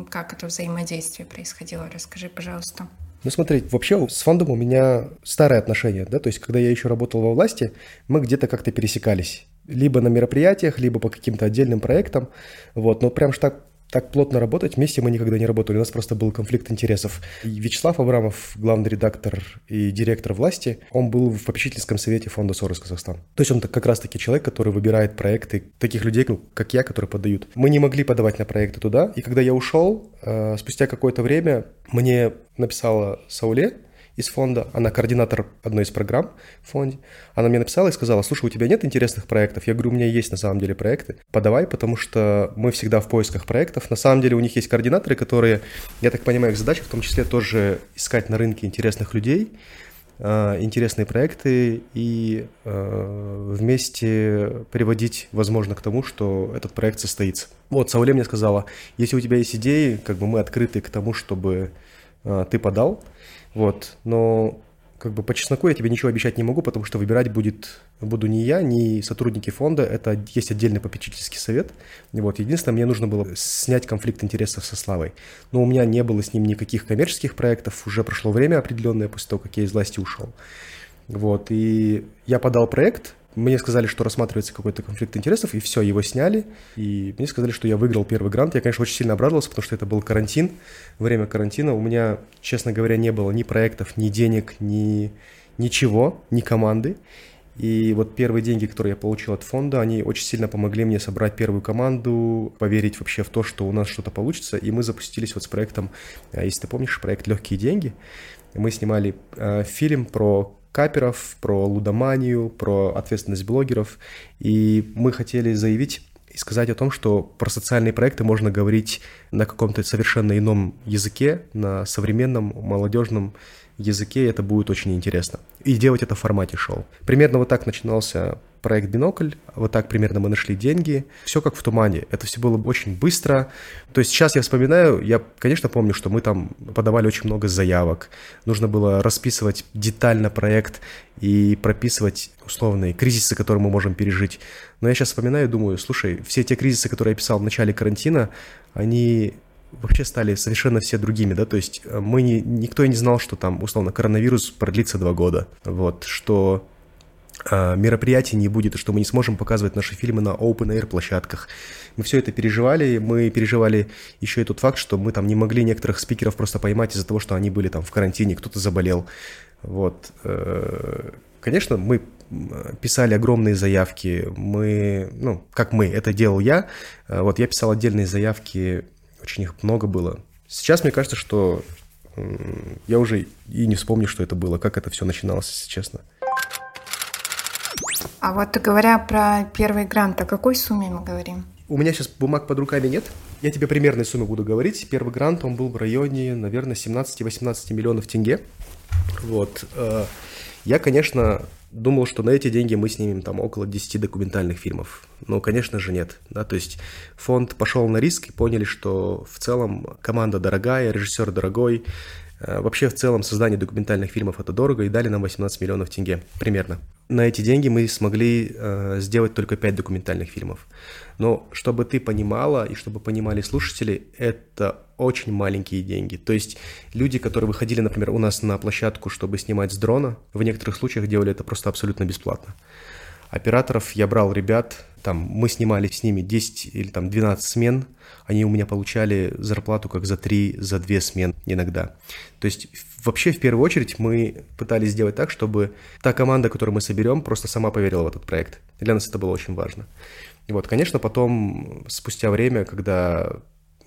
как это взаимодействие происходило? Расскажи, пожалуйста. Ну, смотри, вообще с фондом у меня старые отношения, да, то есть когда я еще работал во власти, мы где-то как-то пересекались либо на мероприятиях, либо по каким-то отдельным проектам, вот, но прям так так плотно работать вместе мы никогда не работали, у нас просто был конфликт интересов. И Вячеслав Абрамов, главный редактор и директор власти, он был в попечительском совете фонда «Сорос Казахстан». То есть он как раз-таки человек, который выбирает проекты таких людей, ну, как я, которые подают. Мы не могли подавать на проекты туда, и когда я ушел, э, спустя какое-то время мне написала Сауле, из фонда, она координатор одной из программ в фонде. Она мне написала и сказала, слушай, у тебя нет интересных проектов? Я говорю, у меня есть на самом деле проекты. Подавай, потому что мы всегда в поисках проектов. На самом деле у них есть координаторы, которые, я так понимаю, их задача в том числе тоже искать на рынке интересных людей, а, интересные проекты и а, вместе приводить, возможно, к тому, что этот проект состоится. Вот, Сауле мне сказала, если у тебя есть идеи, как бы мы открыты к тому, чтобы а, ты подал, вот, но как бы по чесноку я тебе ничего обещать не могу, потому что выбирать будет, буду не я, не сотрудники фонда, это есть отдельный попечительский совет. Вот, единственное, мне нужно было снять конфликт интересов со Славой. Но у меня не было с ним никаких коммерческих проектов, уже прошло время определенное после того, как я из власти ушел. Вот, и я подал проект, мне сказали, что рассматривается какой-то конфликт интересов, и все, его сняли. И мне сказали, что я выиграл первый грант. Я, конечно, очень сильно обрадовался, потому что это был карантин. Время карантина у меня, честно говоря, не было ни проектов, ни денег, ни ничего, ни команды. И вот первые деньги, которые я получил от фонда, они очень сильно помогли мне собрать первую команду, поверить вообще в то, что у нас что-то получится. И мы запустились вот с проектом, э, если ты помнишь, проект «Легкие деньги». Мы снимали э, фильм про каперов, про лудоманию, про ответственность блогеров. И мы хотели заявить и сказать о том, что про социальные проекты можно говорить на каком-то совершенно ином языке, на современном, молодежном языке, и это будет очень интересно. И делать это в формате шоу. Примерно вот так начинался проект «Бинокль», вот так примерно мы нашли деньги. Все как в тумане, это все было очень быстро. То есть сейчас я вспоминаю, я, конечно, помню, что мы там подавали очень много заявок. Нужно было расписывать детально проект и прописывать условные кризисы, которые мы можем пережить. Но я сейчас вспоминаю и думаю, слушай, все те кризисы, которые я писал в начале карантина, они вообще стали совершенно все другими, да, то есть э, мы не, никто не знал, что там, условно, коронавирус продлится два года, вот, что э, мероприятий не будет, что мы не сможем показывать наши фильмы на open-air площадках. Мы все это переживали, мы переживали еще и тот факт, что мы там не могли некоторых спикеров просто поймать из-за того, что они были там в карантине, кто-то заболел, вот. Э, конечно, мы писали огромные заявки, мы, ну, как мы, это делал я, э, вот я писал отдельные заявки очень их много было. Сейчас мне кажется, что я уже и не вспомню, что это было, как это все начиналось, если честно. А вот говоря про первый грант, о какой сумме мы говорим? У меня сейчас бумаг под руками нет. Я тебе примерные суммы буду говорить. Первый грант, он был в районе, наверное, 17-18 миллионов тенге. Вот. Э, я, конечно, думал, что на эти деньги мы снимем там около 10 документальных фильмов. Но, конечно же, нет. Да? То есть фонд пошел на риск и поняли, что в целом команда дорогая, режиссер дорогой, э, Вообще, в целом, создание документальных фильмов это дорого, и дали нам 18 миллионов тенге, примерно. На эти деньги мы смогли э, сделать только 5 документальных фильмов. Но чтобы ты понимала, и чтобы понимали слушатели, это очень маленькие деньги. То есть люди, которые выходили, например, у нас на площадку, чтобы снимать с дрона, в некоторых случаях делали это просто абсолютно бесплатно. Операторов я брал ребят, там мы снимали с ними 10 или там 12 смен, они у меня получали зарплату как за 3, за 2 смен иногда. То есть вообще в первую очередь мы пытались сделать так, чтобы та команда, которую мы соберем, просто сама поверила в этот проект. Для нас это было очень важно. И вот, конечно, потом, спустя время, когда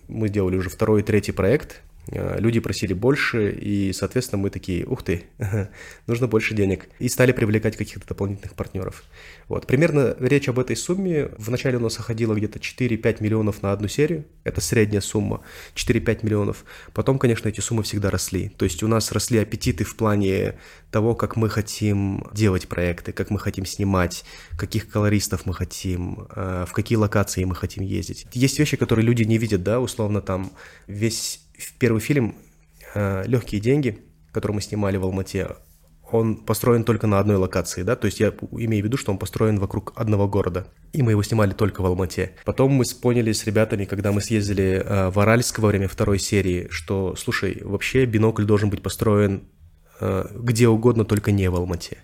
мы делали уже второй и третий проект, люди просили больше, и, соответственно, мы такие, ух ты, нужно больше денег. И стали привлекать каких-то дополнительных партнеров. Вот. Примерно речь об этой сумме. Вначале у нас уходило где-то 4-5 миллионов на одну серию. Это средняя сумма. 4-5 миллионов. Потом, конечно, эти суммы всегда росли. То есть у нас росли аппетиты в плане того, как мы хотим делать проекты, как мы хотим снимать, каких колористов мы хотим, э, в какие локации мы хотим ездить. Есть вещи, которые люди не видят, да, условно там весь первый фильм э, «Легкие деньги», который мы снимали в Алмате, он построен только на одной локации, да, то есть я имею в виду, что он построен вокруг одного города, и мы его снимали только в Алмате. Потом мы поняли с ребятами, когда мы съездили э, в Аральск во время второй серии, что, слушай, вообще бинокль должен быть построен э, где угодно, только не в Алмате.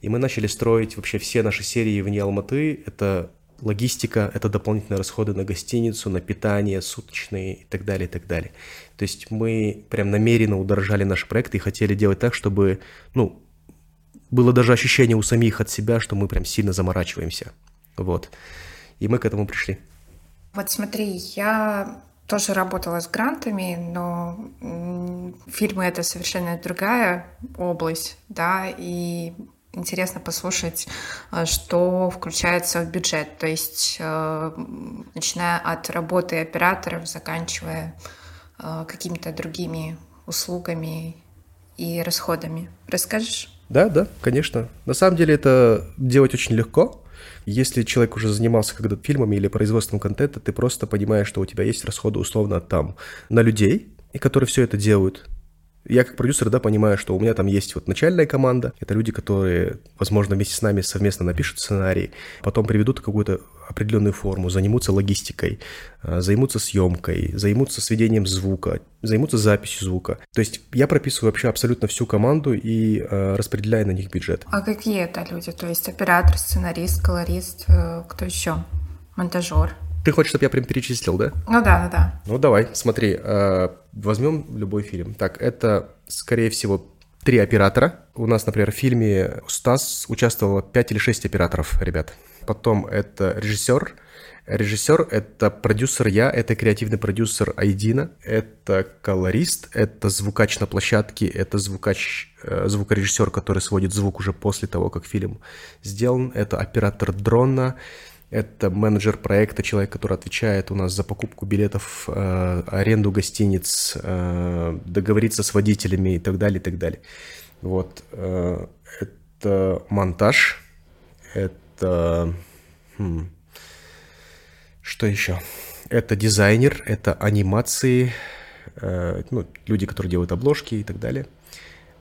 И мы начали строить вообще все наши серии вне Алматы, это логистика, это дополнительные расходы на гостиницу, на питание, суточные и так далее, и так далее. То есть мы прям намеренно удорожали наши проекты и хотели делать так, чтобы, ну, было даже ощущение у самих от себя, что мы прям сильно заморачиваемся. Вот. И мы к этому пришли. Вот смотри, я тоже работала с грантами, но фильмы это совершенно другая область, да, и интересно послушать, э, что включается в бюджет, то есть э, начиная от работы операторов, заканчивая э, какими-то другими услугами и расходами. Расскажешь? Да, да, конечно. На самом деле это делать очень легко. Если человек уже занимался когда-то фильмами или производством контента, ты просто понимаешь, что у тебя есть расходы условно там на людей, и которые все это делают. Я как продюсер, да, понимаю, что у меня там есть вот начальная команда, это люди, которые, возможно, вместе с нами совместно напишут сценарий, потом приведут какую-то определенную форму, займутся логистикой, а, займутся съемкой, займутся сведением звука, займутся записью звука. То есть я прописываю вообще абсолютно всю команду и э, распределяю на них бюджет. А какие это люди? То есть оператор, сценарист, колорист, э, кто еще? Монтажер? Ты хочешь, чтобы я прям перечислил, да? Ну да, да, да. Ну давай, смотри, э, возьмем любой фильм. Так, это, скорее всего, три оператора. У нас, например, в фильме «Стас» участвовало пять или шесть операторов, ребят. Потом это режиссер. Режиссер — это продюсер я, это креативный продюсер Айдина, это колорист, это звукач на площадке, это звукач, э, звукорежиссер, который сводит звук уже после того, как фильм сделан, это оператор дрона, это менеджер проекта, человек, который отвечает у нас за покупку билетов, э, аренду гостиниц, э, договориться с водителями и так далее, и так далее. Вот. Э, это монтаж, это... Хм, что еще? Это дизайнер, это анимации, э, ну, люди, которые делают обложки и так далее.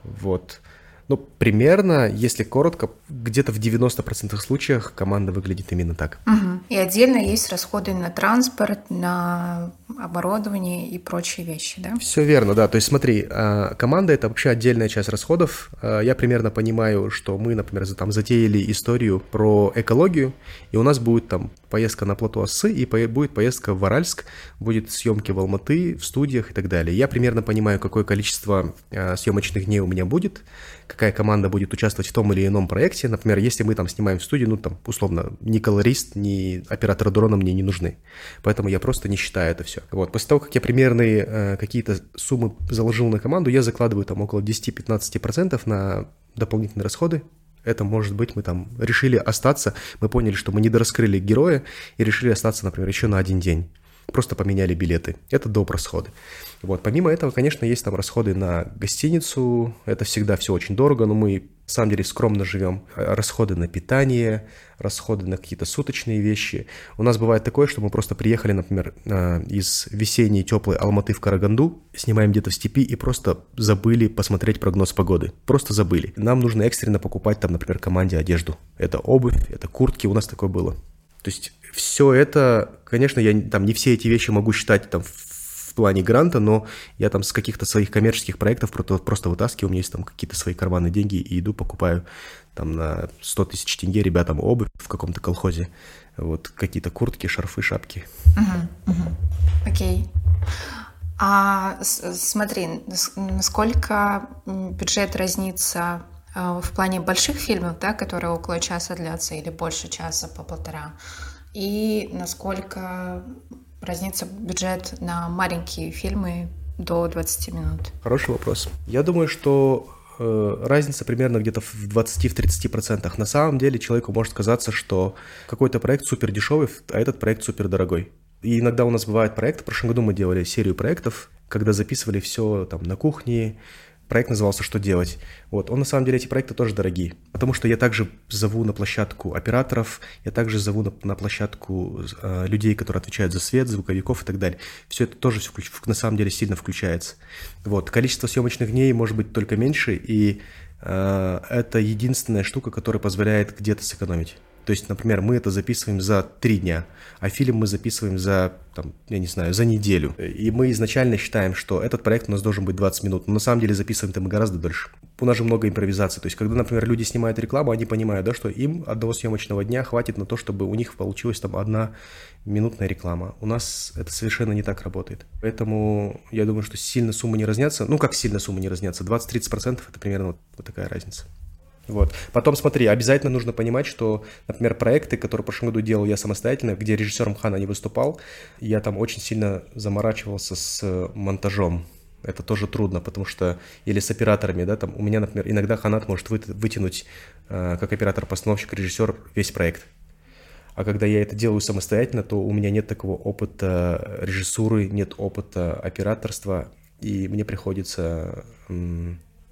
Вот. Ну, примерно, если коротко, где-то в 90% случаях команда выглядит именно так. Угу. И отдельно есть расходы на транспорт, на оборудование и прочие вещи, да? Все верно, да. То есть смотри, а, команда — это вообще отдельная часть расходов. А, я примерно понимаю, что мы, например, там затеяли историю про экологию, и у нас будет там поездка на плато Осы, и будет поездка в Аральск, будет съемки в Алматы, в студиях и так далее. Я примерно понимаю, какое количество а, съемочных дней у меня будет, какая команда будет участвовать в том или ином проекте. Например, если мы там снимаем в студии, ну там условно ни колорист, ни оператор дрона мне не нужны. Поэтому я просто не считаю это все. Вот. После того, как я примерные э, какие-то суммы заложил на команду, я закладываю там около 10-15% на дополнительные расходы, это может быть, мы там решили остаться, мы поняли, что мы не дораскрыли героя и решили остаться, например, еще на один день. Просто поменяли билеты. Это доп. расходы. Вот. Помимо этого, конечно, есть там расходы на гостиницу. Это всегда все очень дорого, но мы, на самом деле, скромно живем. Расходы на питание, расходы на какие-то суточные вещи. У нас бывает такое, что мы просто приехали, например, а, из весенней теплой Алматы в Караганду, снимаем где-то в степи и просто забыли посмотреть прогноз погоды. Просто забыли. Нам нужно экстренно покупать там, например, команде одежду. Это обувь, это куртки, у нас такое было. То есть все это, конечно, я там не все эти вещи могу считать там плане гранта, но я там с каких-то своих коммерческих проектов просто, вытаскиваю, у меня есть там какие-то свои карманные деньги и иду покупаю там на 100 тысяч тенге ребятам обувь в каком-то колхозе, вот какие-то куртки, шарфы, шапки. Угу, угу. Окей. А смотри, насколько бюджет разнится э, в плане больших фильмов, да, которые около часа длятся или больше часа по полтора, и насколько разнится бюджет на маленькие фильмы до 20 минут? Хороший вопрос. Я думаю, что э, разница примерно где-то в 20-30%. На самом деле человеку может казаться, что какой-то проект супер дешевый, а этот проект супер дорогой. И иногда у нас бывает проект, в прошлом году мы делали серию проектов, когда записывали все там на кухне, Проект назывался «Что делать?». Вот. Он, на самом деле, эти проекты тоже дорогие, потому что я также зову на площадку операторов, я также зову на, на площадку э, людей, которые отвечают за свет, звуковиков и так далее. Все это тоже все, на самом деле сильно включается. Вот. Количество съемочных дней может быть только меньше, и э, это единственная штука, которая позволяет где-то сэкономить. То есть, например, мы это записываем за три дня, а фильм мы записываем за, там, я не знаю, за неделю. И мы изначально считаем, что этот проект у нас должен быть 20 минут, но на самом деле записываем-то мы гораздо дольше. У нас же много импровизации. То есть, когда, например, люди снимают рекламу, они понимают, да, что им одного съемочного дня хватит на то, чтобы у них получилась там одна минутная реклама. У нас это совершенно не так работает. Поэтому я думаю, что сильно суммы не разнятся. Ну, как сильно суммы не разнятся? 20-30% это примерно вот, вот такая разница. Вот. Потом смотри, обязательно нужно понимать, что, например, проекты, которые в прошлом году делал я самостоятельно, где режиссером Хана не выступал, я там очень сильно заморачивался с монтажом. Это тоже трудно, потому что или с операторами, да, там у меня, например, иногда Ханат может вытянуть э, как оператор-постановщик, режиссер весь проект. А когда я это делаю самостоятельно, то у меня нет такого опыта режиссуры, нет опыта операторства, и мне приходится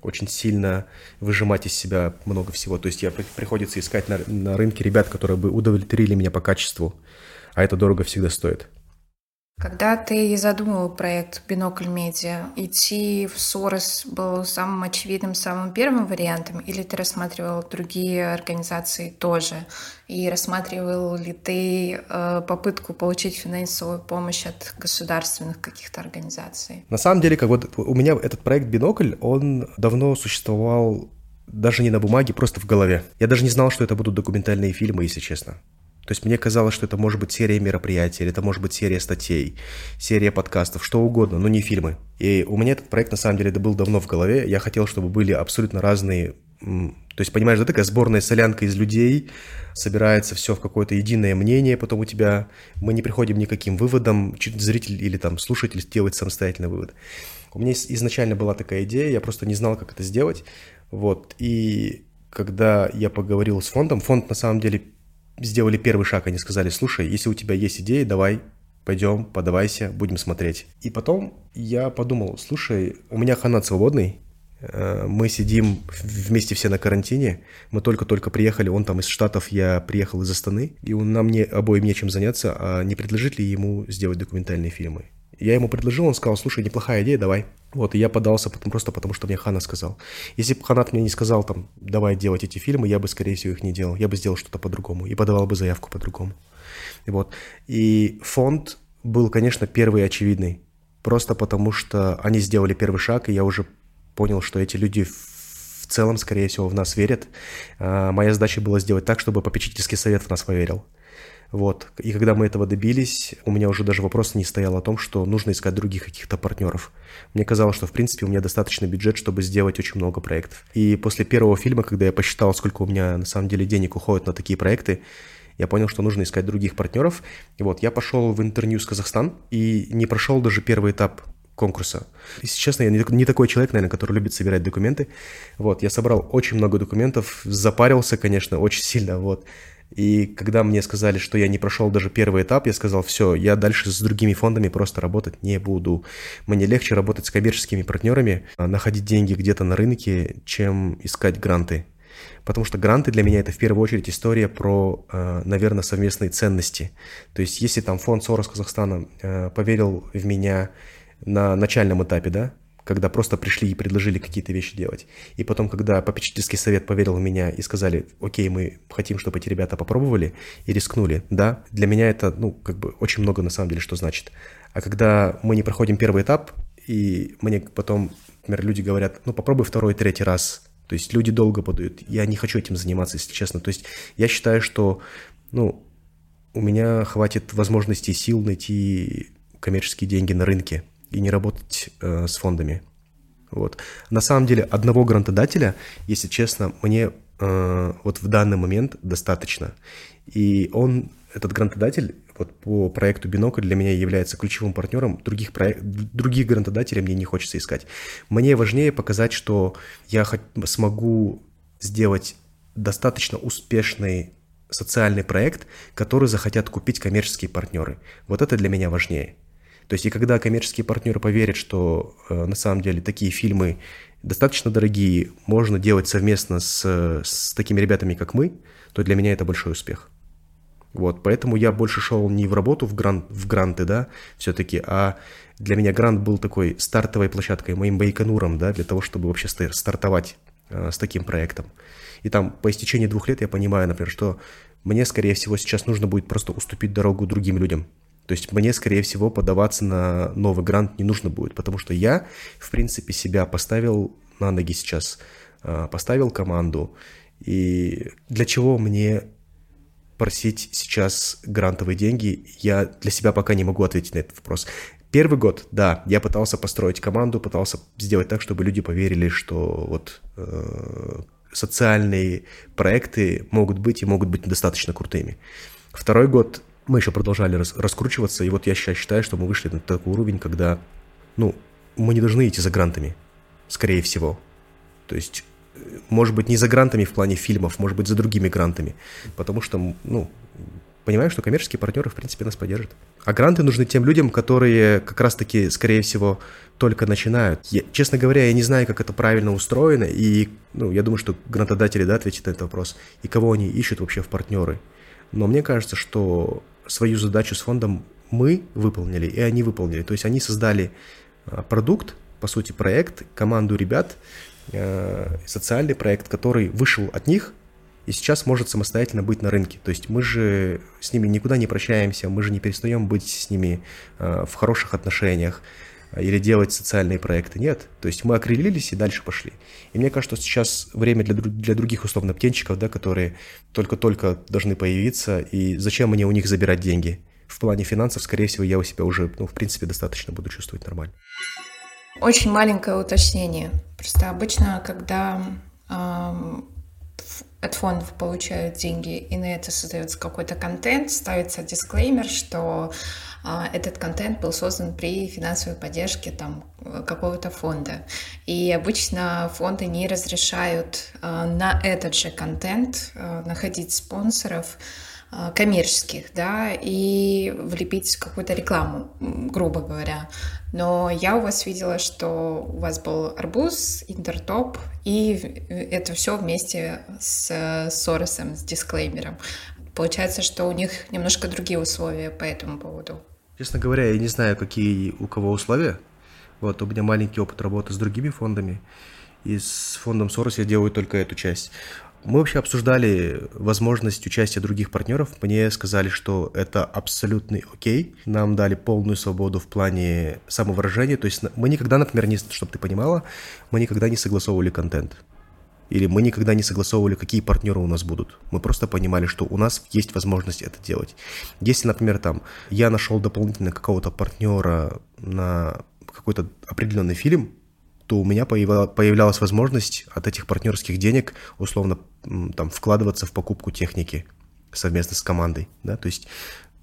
очень сильно выжимать из себя много всего. То есть я приходится искать на, на рынке ребят, которые бы удовлетворили меня по качеству, а это дорого всегда стоит. Когда ты задумывал проект «Бинокль Медиа», идти в Сорос был самым очевидным, самым первым вариантом, или ты рассматривал другие организации тоже? И рассматривал ли ты э, попытку получить финансовую помощь от государственных каких-то организаций? На самом деле, как вот у меня этот проект «Бинокль», он давно существовал даже не на бумаге, просто в голове. Я даже не знал, что это будут документальные фильмы, если честно. То есть мне казалось, что это может быть серия мероприятий, или это может быть серия статей, серия подкастов, что угодно, но не фильмы. И у меня этот проект, на самом деле, это был давно в голове. Я хотел, чтобы были абсолютно разные... То есть, понимаешь, да, такая сборная солянка из людей, собирается все в какое-то единое мнение, потом у тебя... Мы не приходим никаким выводам, зритель или там слушатель делает самостоятельный вывод. У меня изначально была такая идея, я просто не знал, как это сделать. Вот, и когда я поговорил с фондом, фонд на самом деле сделали первый шаг, они сказали, слушай, если у тебя есть идеи, давай, пойдем, подавайся, будем смотреть. И потом я подумал, слушай, у меня ханат свободный, э, мы сидим вместе все на карантине, мы только-только приехали, он там из Штатов, я приехал из Астаны, и он, нам не, обоим нечем заняться, а не предложить ли ему сделать документальные фильмы? Я ему предложил, он сказал, слушай, неплохая идея, давай. Вот, и я подался потом просто потому, что мне Хана сказал. Если бы Ханат мне не сказал, там, давай делать эти фильмы, я бы, скорее всего, их не делал. Я бы сделал что-то по-другому и подавал бы заявку по-другому. И вот. И фонд был, конечно, первый очевидный. Просто потому, что они сделали первый шаг, и я уже понял, что эти люди в целом, скорее всего, в нас верят. А моя задача была сделать так, чтобы попечительский совет в нас поверил. Вот. И когда мы этого добились, у меня уже даже вопрос не стоял о том, что нужно искать других каких-то партнеров. Мне казалось, что в принципе у меня достаточный бюджет, чтобы сделать очень много проектов. И после первого фильма, когда я посчитал, сколько у меня на самом деле денег уходит на такие проекты, я понял, что нужно искать других партнеров. И вот я пошел в интервью с Казахстан и не прошел даже первый этап конкурса. Если честно, я не такой человек, наверное, который любит собирать документы. Вот, я собрал очень много документов, запарился, конечно, очень сильно, вот. И когда мне сказали, что я не прошел даже первый этап, я сказал, все, я дальше с другими фондами просто работать не буду. Мне легче работать с коммерческими партнерами, а, находить деньги где-то на рынке, чем искать гранты. Потому что гранты для меня это в первую очередь история про, а, наверное, совместные ценности. То есть если там фонд Сорос Казахстана а, поверил в меня на начальном этапе, да, когда просто пришли и предложили какие-то вещи делать. И потом, когда попечительский совет поверил в меня и сказали, окей, мы хотим, чтобы эти ребята попробовали и рискнули, да, для меня это, ну, как бы очень много на самом деле что значит. А когда мы не проходим первый этап, и мне потом, например, люди говорят, ну, попробуй второй, третий раз, то есть люди долго подают. Я не хочу этим заниматься, если честно. То есть я считаю, что, ну, у меня хватит возможностей сил найти коммерческие деньги на рынке и не работать э, с фондами. Вот. На самом деле одного грантодателя, если честно, мне э, вот в данный момент достаточно. И он, этот грантодатель, вот по проекту Бинокль для меня является ключевым партнером. Других, проект, других грантодателей мне не хочется искать. Мне важнее показать, что я хоть смогу сделать достаточно успешный социальный проект, который захотят купить коммерческие партнеры. Вот это для меня важнее. То есть и когда коммерческие партнеры поверят, что э, на самом деле такие фильмы достаточно дорогие, можно делать совместно с, с такими ребятами, как мы, то для меня это большой успех. Вот, поэтому я больше шел не в работу, в, грант, в гранты, да, все-таки, а для меня грант был такой стартовой площадкой, моим байконуром, да, для того, чтобы вообще стартовать э, с таким проектом. И там по истечении двух лет я понимаю, например, что мне, скорее всего, сейчас нужно будет просто уступить дорогу другим людям. То есть мне, скорее всего, подаваться на новый грант не нужно будет, потому что я, в принципе, себя поставил на ноги сейчас, а, поставил команду. И для чего мне просить сейчас грантовые деньги, я для себя пока не могу ответить на этот вопрос. Первый год, да, я пытался построить команду, пытался сделать так, чтобы люди поверили, что вот э, социальные проекты могут быть и могут быть достаточно крутыми. Второй год мы еще продолжали рас, раскручиваться, и вот я сейчас считаю, что мы вышли на такой уровень, когда, ну, мы не должны идти за грантами, скорее всего. То есть, э, может быть, не за грантами в плане фильмов, может быть, за другими грантами, потому что, ну, понимаю, что коммерческие партнеры, в принципе, нас поддержат. А гранты нужны тем людям, которые как раз-таки, скорее всего, только начинают. Я, честно говоря, я не знаю, как это правильно устроено, и ну, я думаю, что грантодатели да, ответят на этот вопрос, и кого они ищут вообще в партнеры. Но мне кажется, что свою задачу с фондом мы выполнили, и они выполнили. То есть они создали а, продукт, по сути, проект, команду ребят, а, социальный проект, который вышел от них и сейчас может самостоятельно быть на рынке. То есть мы же с ними никуда не прощаемся, мы же не перестаем быть с ними а, в хороших отношениях. Или делать социальные проекты. Нет. То есть мы окрылились и дальше пошли. И мне кажется, что сейчас время для, для других условно птенчиков, да, которые только-только должны появиться, и зачем мне у них забирать деньги? В плане финансов, скорее всего, я у себя уже, ну, в принципе, достаточно буду чувствовать нормально. Очень маленькое уточнение. Просто обычно, когда от фондов получают деньги, и на это создается какой-то контент, ставится дисклеймер, что этот контент был создан при финансовой поддержке там, какого-то фонда. И обычно фонды не разрешают а, на этот же контент а, находить спонсоров, а, коммерческих, да, и влепить какую-то рекламу, грубо говоря. Но я у вас видела, что у вас был арбуз, интертоп, и это все вместе с Соросом, с дисклеймером. Получается, что у них немножко другие условия по этому поводу. Честно говоря, я не знаю, какие у кого условия. Вот, у меня маленький опыт работы с другими фондами. И с фондом Сорос я делаю только эту часть. Мы вообще обсуждали возможность участия других партнеров. Мне сказали, что это абсолютный окей. Нам дали полную свободу в плане самовыражения. То есть мы никогда, например, не, чтобы ты понимала, мы никогда не согласовывали контент. Или мы никогда не согласовывали, какие партнеры у нас будут. Мы просто понимали, что у нас есть возможность это делать. Если, например, там я нашел дополнительно какого-то партнера на какой-то определенный фильм, то у меня появлялась возможность от этих партнерских денег условно там вкладываться в покупку техники совместно с командой, да, то есть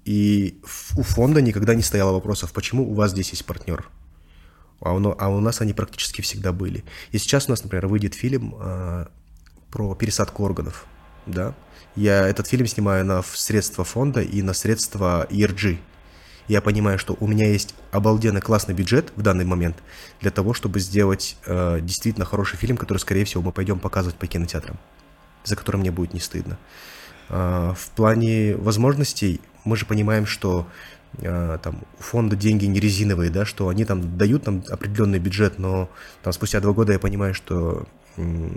и у фонда никогда не стояло вопросов, почему у вас здесь есть партнер, а у, а у нас они практически всегда были. И сейчас у нас, например, выйдет фильм э, про пересадку органов, да, я этот фильм снимаю на средства фонда и на средства ERG, я понимаю, что у меня есть обалденно классный бюджет в данный момент для того, чтобы сделать э, действительно хороший фильм, который, скорее всего, мы пойдем показывать по кинотеатрам, за которым мне будет не стыдно. Э, в плане возможностей мы же понимаем, что там у фонда деньги не резиновые, да, что они там дают нам определенный бюджет, но там спустя два года я понимаю, что э,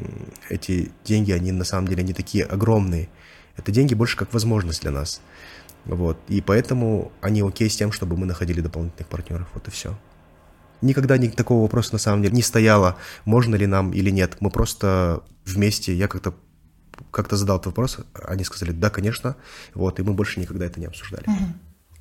эти деньги, они на самом деле не такие огромные. Это деньги больше как возможность для нас. Вот. И поэтому они окей с тем, чтобы мы находили дополнительных партнеров. Вот и все. Никогда ни такого вопроса на самом деле не стояло, можно ли нам или нет. Мы просто вместе, я как-то как-то задал этот вопрос, они сказали, да, конечно, вот, и мы больше никогда это не обсуждали. Угу.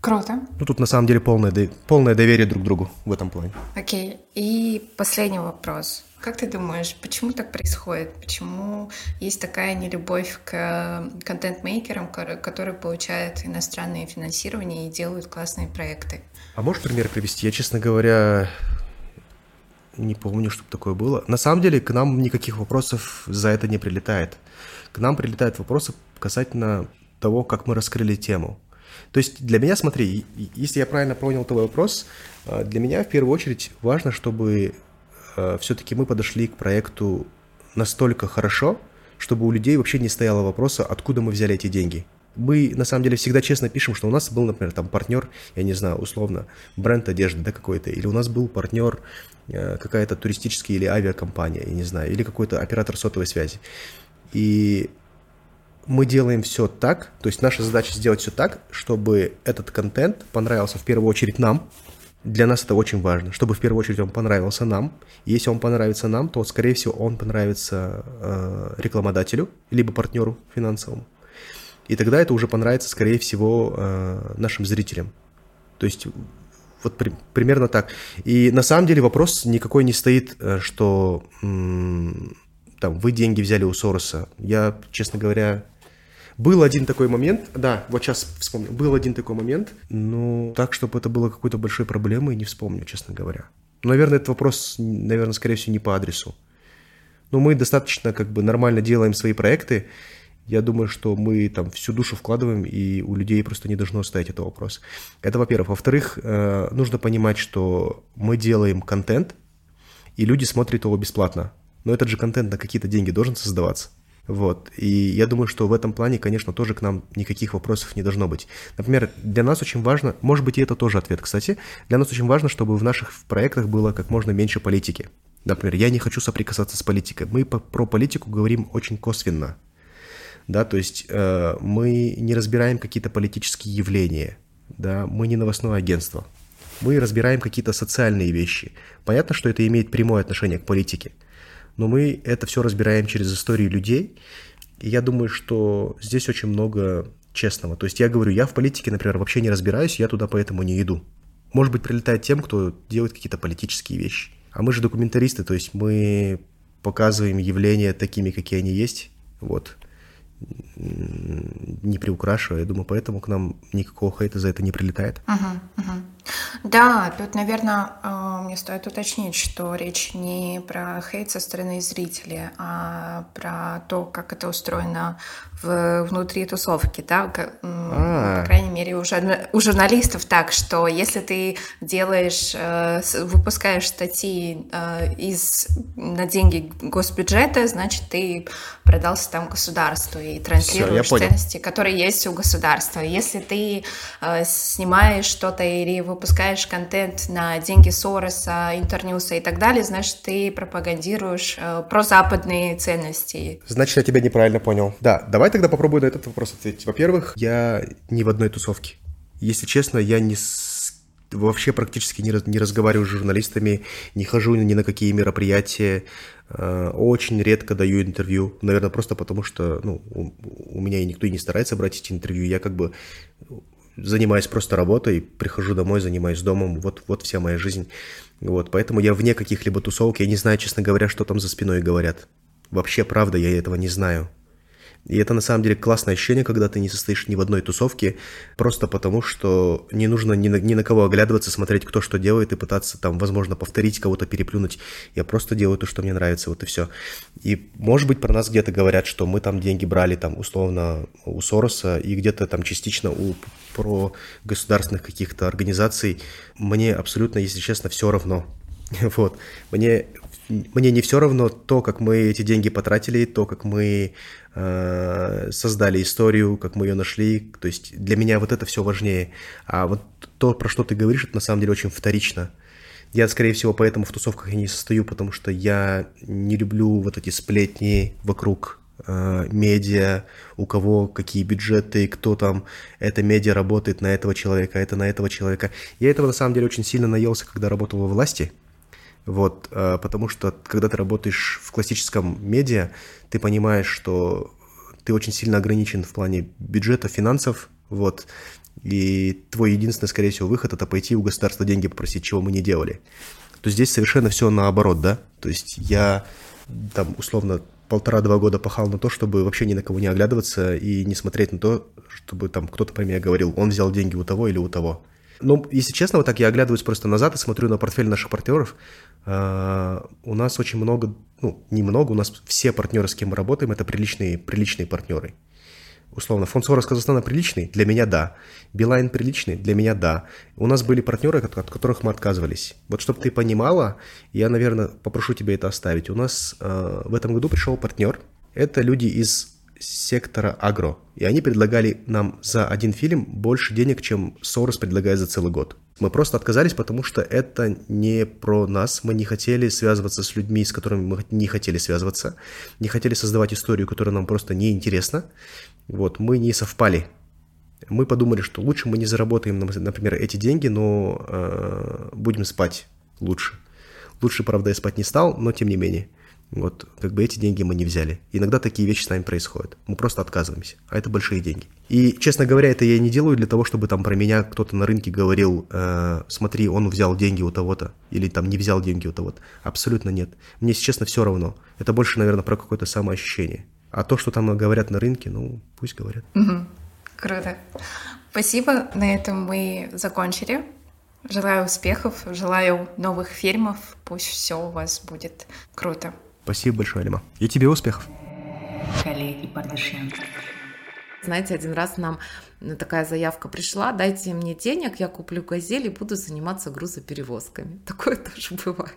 Круто. Ну, тут на самом деле полное, полное доверие друг к другу в этом плане. Окей. И последний вопрос. Как ты думаешь, почему так происходит? Почему есть такая нелюбовь к контент-мейкерам, которые получают иностранные финансирования и делают классные проекты? А можешь пример привести? Я, честно говоря, не помню, чтобы такое было. На самом деле, к нам никаких вопросов за это не прилетает. К нам прилетают вопросы касательно того, как мы раскрыли тему. То есть для меня, смотри, если я правильно понял твой вопрос, э, для меня в первую очередь важно, чтобы Э, все-таки мы подошли к проекту настолько хорошо, чтобы у людей вообще не стояло вопроса, откуда мы взяли эти деньги. Мы, на самом деле, всегда честно пишем, что у нас был, например, там партнер, я не знаю, условно, бренд одежды, да, какой-то, или у нас был партнер э, какая-то туристическая или авиакомпания, я не знаю, или какой-то оператор сотовой связи. И мы делаем все так, то есть наша задача сделать все так, чтобы этот контент понравился в первую очередь нам, для нас это очень важно, чтобы в первую очередь он понравился нам. Если он понравится нам, то, скорее всего, он понравится э, рекламодателю, либо партнеру финансовому. И тогда это уже понравится, скорее всего, э, нашим зрителям. То есть вот при, примерно так. И на самом деле вопрос никакой не стоит, э, что там вы деньги взяли у Сороса. Я, честно говоря, был один такой момент, да, вот сейчас вспомню, был один такой момент, но так, чтобы это было какой-то большой проблемой, не вспомню, честно говоря. Наверное, этот вопрос, наверное, скорее всего, не по адресу. Но мы достаточно как бы нормально делаем свои проекты. Я думаю, что мы там всю душу вкладываем, и у людей просто не должно стоять это вопрос. Это во-первых. Во-вторых, э, нужно понимать, что мы делаем контент, и люди смотрят его бесплатно. Но этот же контент на какие-то деньги должен создаваться. Вот. И я думаю, что в этом плане, конечно, тоже к нам никаких вопросов не должно быть. Например, для нас очень важно, может быть, и это тоже ответ, кстати, для нас очень важно, чтобы в наших проектах было как можно меньше политики. Например, я не хочу соприкасаться с политикой. Мы про политику говорим очень косвенно. Да, то есть э, мы не разбираем какие-то политические явления. Да, мы не новостное агентство. Мы разбираем какие-то социальные вещи. Понятно, что это имеет прямое отношение к политике, но мы это все разбираем через историю людей, и я думаю, что здесь очень много честного. То есть я говорю, я в политике, например, вообще не разбираюсь, я туда поэтому не иду. Может быть, прилетает тем, кто делает какие-то политические вещи. А мы же документаристы, то есть мы показываем явления такими, какие они есть. Вот не приукрашивая. Я думаю, поэтому к нам никакого хейта за это не прилетает. Uh-huh, uh-huh. Да, тут, наверное, э, мне стоит уточнить, что речь не про хейт со стороны зрителей, а про то, как это устроено в, внутри тусовки, да, А-а-а. по крайней мере, у, журна- у журналистов так, что если ты делаешь, э, выпускаешь статьи э, из, на деньги госбюджета, значит, ты продался там государству и транслируешь Всё, ценности, которые есть у государства. Если ты снимаешь что-то или выпускаешь контент на деньги Сороса, Интерньюса и так далее, значит, ты пропагандируешь э, прозападные ценности. Значит, я тебя неправильно понял. Да, давай тогда попробую на этот вопрос ответить. Во-первых, я не в одной тусовке. Если честно, я не вообще практически не, не разговариваю с журналистами, не хожу ни на какие мероприятия, Э, очень редко даю интервью, наверное, просто потому что ну, у, у меня и никто не старается брать эти интервью. Я как бы занимаюсь просто работой, прихожу домой, занимаюсь домом, вот, вот вся моя жизнь. Вот, поэтому я вне каких-либо тусовок, я не знаю, честно говоря, что там за спиной говорят. Вообще, правда, я этого не знаю. И это на самом деле классное ощущение, когда ты не состоишь ни в одной тусовке, просто потому что не нужно ни на, ни на кого оглядываться, смотреть, кто что делает, и пытаться там, возможно, повторить, кого-то переплюнуть. Я просто делаю то, что мне нравится, вот и все. И, может быть, про нас где-то говорят, что мы там деньги брали, там, условно, у Сороса, и где-то там частично у про государственных каких-то организаций. Мне абсолютно, если честно, все равно. Вот. Мне мне не все равно то, как мы эти деньги потратили, то, как мы создали историю, как мы ее нашли. То есть для меня вот это все важнее. А вот то, про что ты говоришь, это на самом деле очень вторично. Я, скорее всего, поэтому в тусовках и не состою, потому что я не люблю вот эти сплетни вокруг э, медиа, у кого какие бюджеты, кто там, это медиа работает на этого человека, это на этого человека. Я этого на самом деле очень сильно наелся, когда работал во власти – вот, э, потому что когда ты работаешь в классическом медиа, ты понимаешь, что ты очень сильно ограничен в плане бюджета, финансов, вот, и твой единственный, скорее всего, выход – это пойти у государства деньги попросить, чего мы не делали. То здесь совершенно все наоборот, да? То есть я там условно полтора-два года пахал на то, чтобы вообще ни на кого не оглядываться и не смотреть на то, чтобы там кто-то про меня говорил, он взял деньги у того или у того. Ну, если честно, вот так я оглядываюсь просто назад и смотрю на портфель наших партнеров. Uh, у нас очень много, ну, немного, у нас все партнеры, с кем мы работаем, это приличные, приличные партнеры. Условно, фонд Сорос Казахстана приличный? Для меня да. Билайн приличный? Для меня да. У нас были партнеры, от, от которых мы отказывались. Вот чтобы ты понимала, я, наверное, попрошу тебя это оставить. У нас uh, в этом году пришел партнер. Это люди из сектора агро. И они предлагали нам за один фильм больше денег, чем Сорос предлагает за целый год. Мы просто отказались, потому что это не про нас. Мы не хотели связываться с людьми, с которыми мы не хотели связываться. Не хотели создавать историю, которая нам просто не интересна. Вот, мы не совпали. Мы подумали, что лучше мы не заработаем, например, эти деньги, но э, будем спать лучше. Лучше, правда, я спать не стал, но тем не менее. Вот, как бы эти деньги мы не взяли. Иногда такие вещи с нами происходят. Мы просто отказываемся. А это большие деньги. И, честно говоря, это я не делаю для того, чтобы там про меня кто-то на рынке говорил, э, смотри, он взял деньги у того-то, или там не взял деньги у того-то. Абсолютно нет. Мне, если честно, все равно. Это больше, наверное, про какое-то самоощущение. А то, что там говорят на рынке, ну, пусть говорят. Угу. Круто. Спасибо. На этом мы закончили. Желаю успехов, желаю новых фильмов. Пусть все у вас будет круто. Спасибо большое, Алима. И тебе успехов. Знаете, один раз нам такая заявка пришла, дайте мне денег, я куплю газель и буду заниматься грузоперевозками. Такое тоже бывает.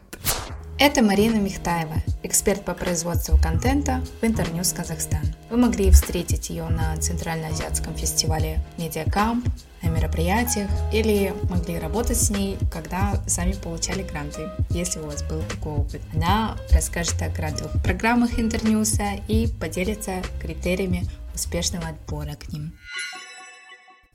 Это Марина Михтаева, эксперт по производству контента в Интерньюз Казахстан. Вы могли встретить ее на Центральноазиатском фестивале Медиакамп, на мероприятиях или могли работать с ней, когда сами получали гранты, если у вас был такой опыт. Она расскажет о грантовых программах Интерньюса и поделится критериями успешного отбора к ним.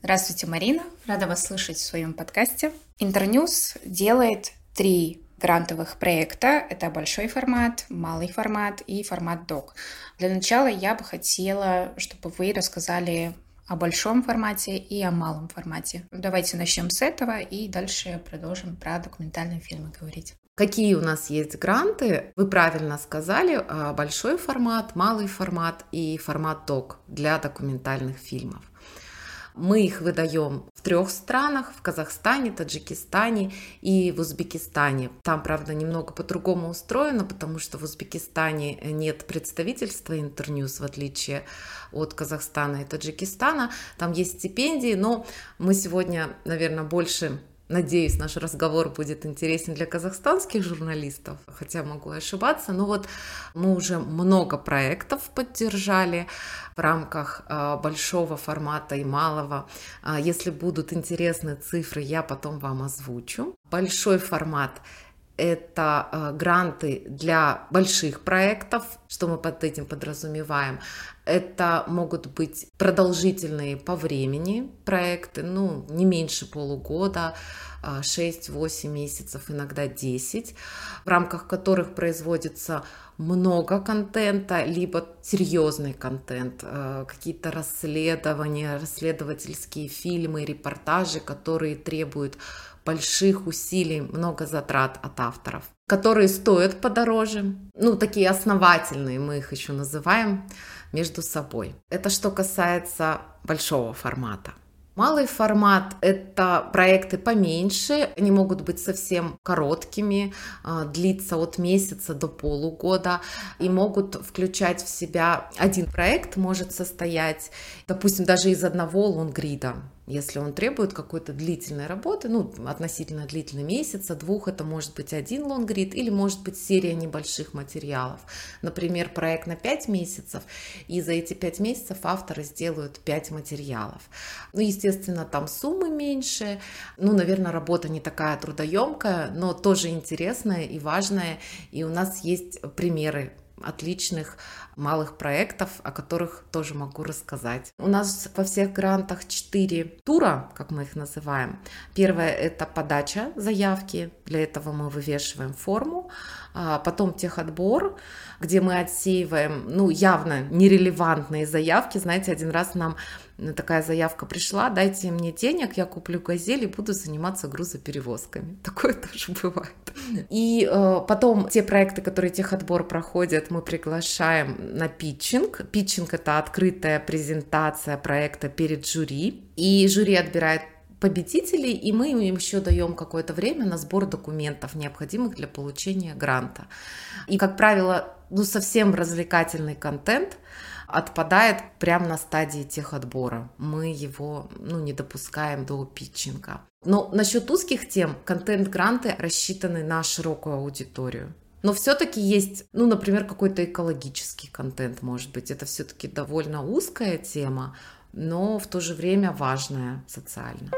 Здравствуйте, Марина. Рада вас слышать в своем подкасте. Интерньюз делает три грантовых проекта. Это большой формат, малый формат и формат док. Для начала я бы хотела, чтобы вы рассказали о большом формате и о малом формате. Давайте начнем с этого и дальше продолжим про документальные фильмы говорить. Какие у нас есть гранты? Вы правильно сказали, а, большой формат, малый формат и формат док для документальных фильмов. Мы их выдаем в трех странах, в Казахстане, Таджикистане и в Узбекистане. Там, правда, немного по-другому устроено, потому что в Узбекистане нет представительства Интерньюз, в отличие от Казахстана и Таджикистана. Там есть стипендии, но мы сегодня, наверное, больше Надеюсь, наш разговор будет интересен для казахстанских журналистов, хотя могу ошибаться. Но вот мы уже много проектов поддержали в рамках а, большого формата и малого. А, если будут интересны цифры, я потом вам озвучу. Большой формат это э, гранты для больших проектов, что мы под этим подразумеваем. Это могут быть продолжительные по времени проекты, ну, не меньше полугода, 6-8 а, месяцев, иногда 10, в рамках которых производится много контента, либо серьезный контент, э, какие-то расследования, расследовательские фильмы, репортажи, которые требуют больших усилий, много затрат от авторов, которые стоят подороже, ну, такие основательные, мы их еще называем, между собой. Это что касается большого формата. Малый формат – это проекты поменьше, они могут быть совсем короткими, а, длиться от месяца до полугода и могут включать в себя один проект, может состоять, допустим, даже из одного лонгрида если он требует какой-то длительной работы, ну, относительно длительный месяца, двух, это может быть один лонгрид или может быть серия небольших материалов. Например, проект на 5 месяцев, и за эти 5 месяцев авторы сделают 5 материалов. Ну, естественно, там суммы меньше, ну, наверное, работа не такая трудоемкая, но тоже интересная и важная, и у нас есть примеры отличных малых проектов, о которых тоже могу рассказать. У нас во всех грантах четыре тура, как мы их называем. Первое – это подача заявки. Для этого мы вывешиваем форму. А потом техотбор, где мы отсеиваем, ну, явно нерелевантные заявки. Знаете, один раз нам такая заявка пришла, дайте мне денег, я куплю газель и буду заниматься грузоперевозками. Такое тоже бывает. И э, потом те проекты, которые техотбор проходят, мы приглашаем на питчинг. Питчинг — это открытая презентация проекта перед жюри. И жюри отбирает победителей, и мы им еще даем какое-то время на сбор документов, необходимых для получения гранта. И, как правило, ну, совсем развлекательный контент отпадает прямо на стадии техотбора. Мы его ну, не допускаем до питчинга. Но насчет узких тем контент-гранты рассчитаны на широкую аудиторию. Но все-таки есть, ну, например, какой-то экологический контент, может быть. Это все-таки довольно узкая тема, но в то же время важная социально.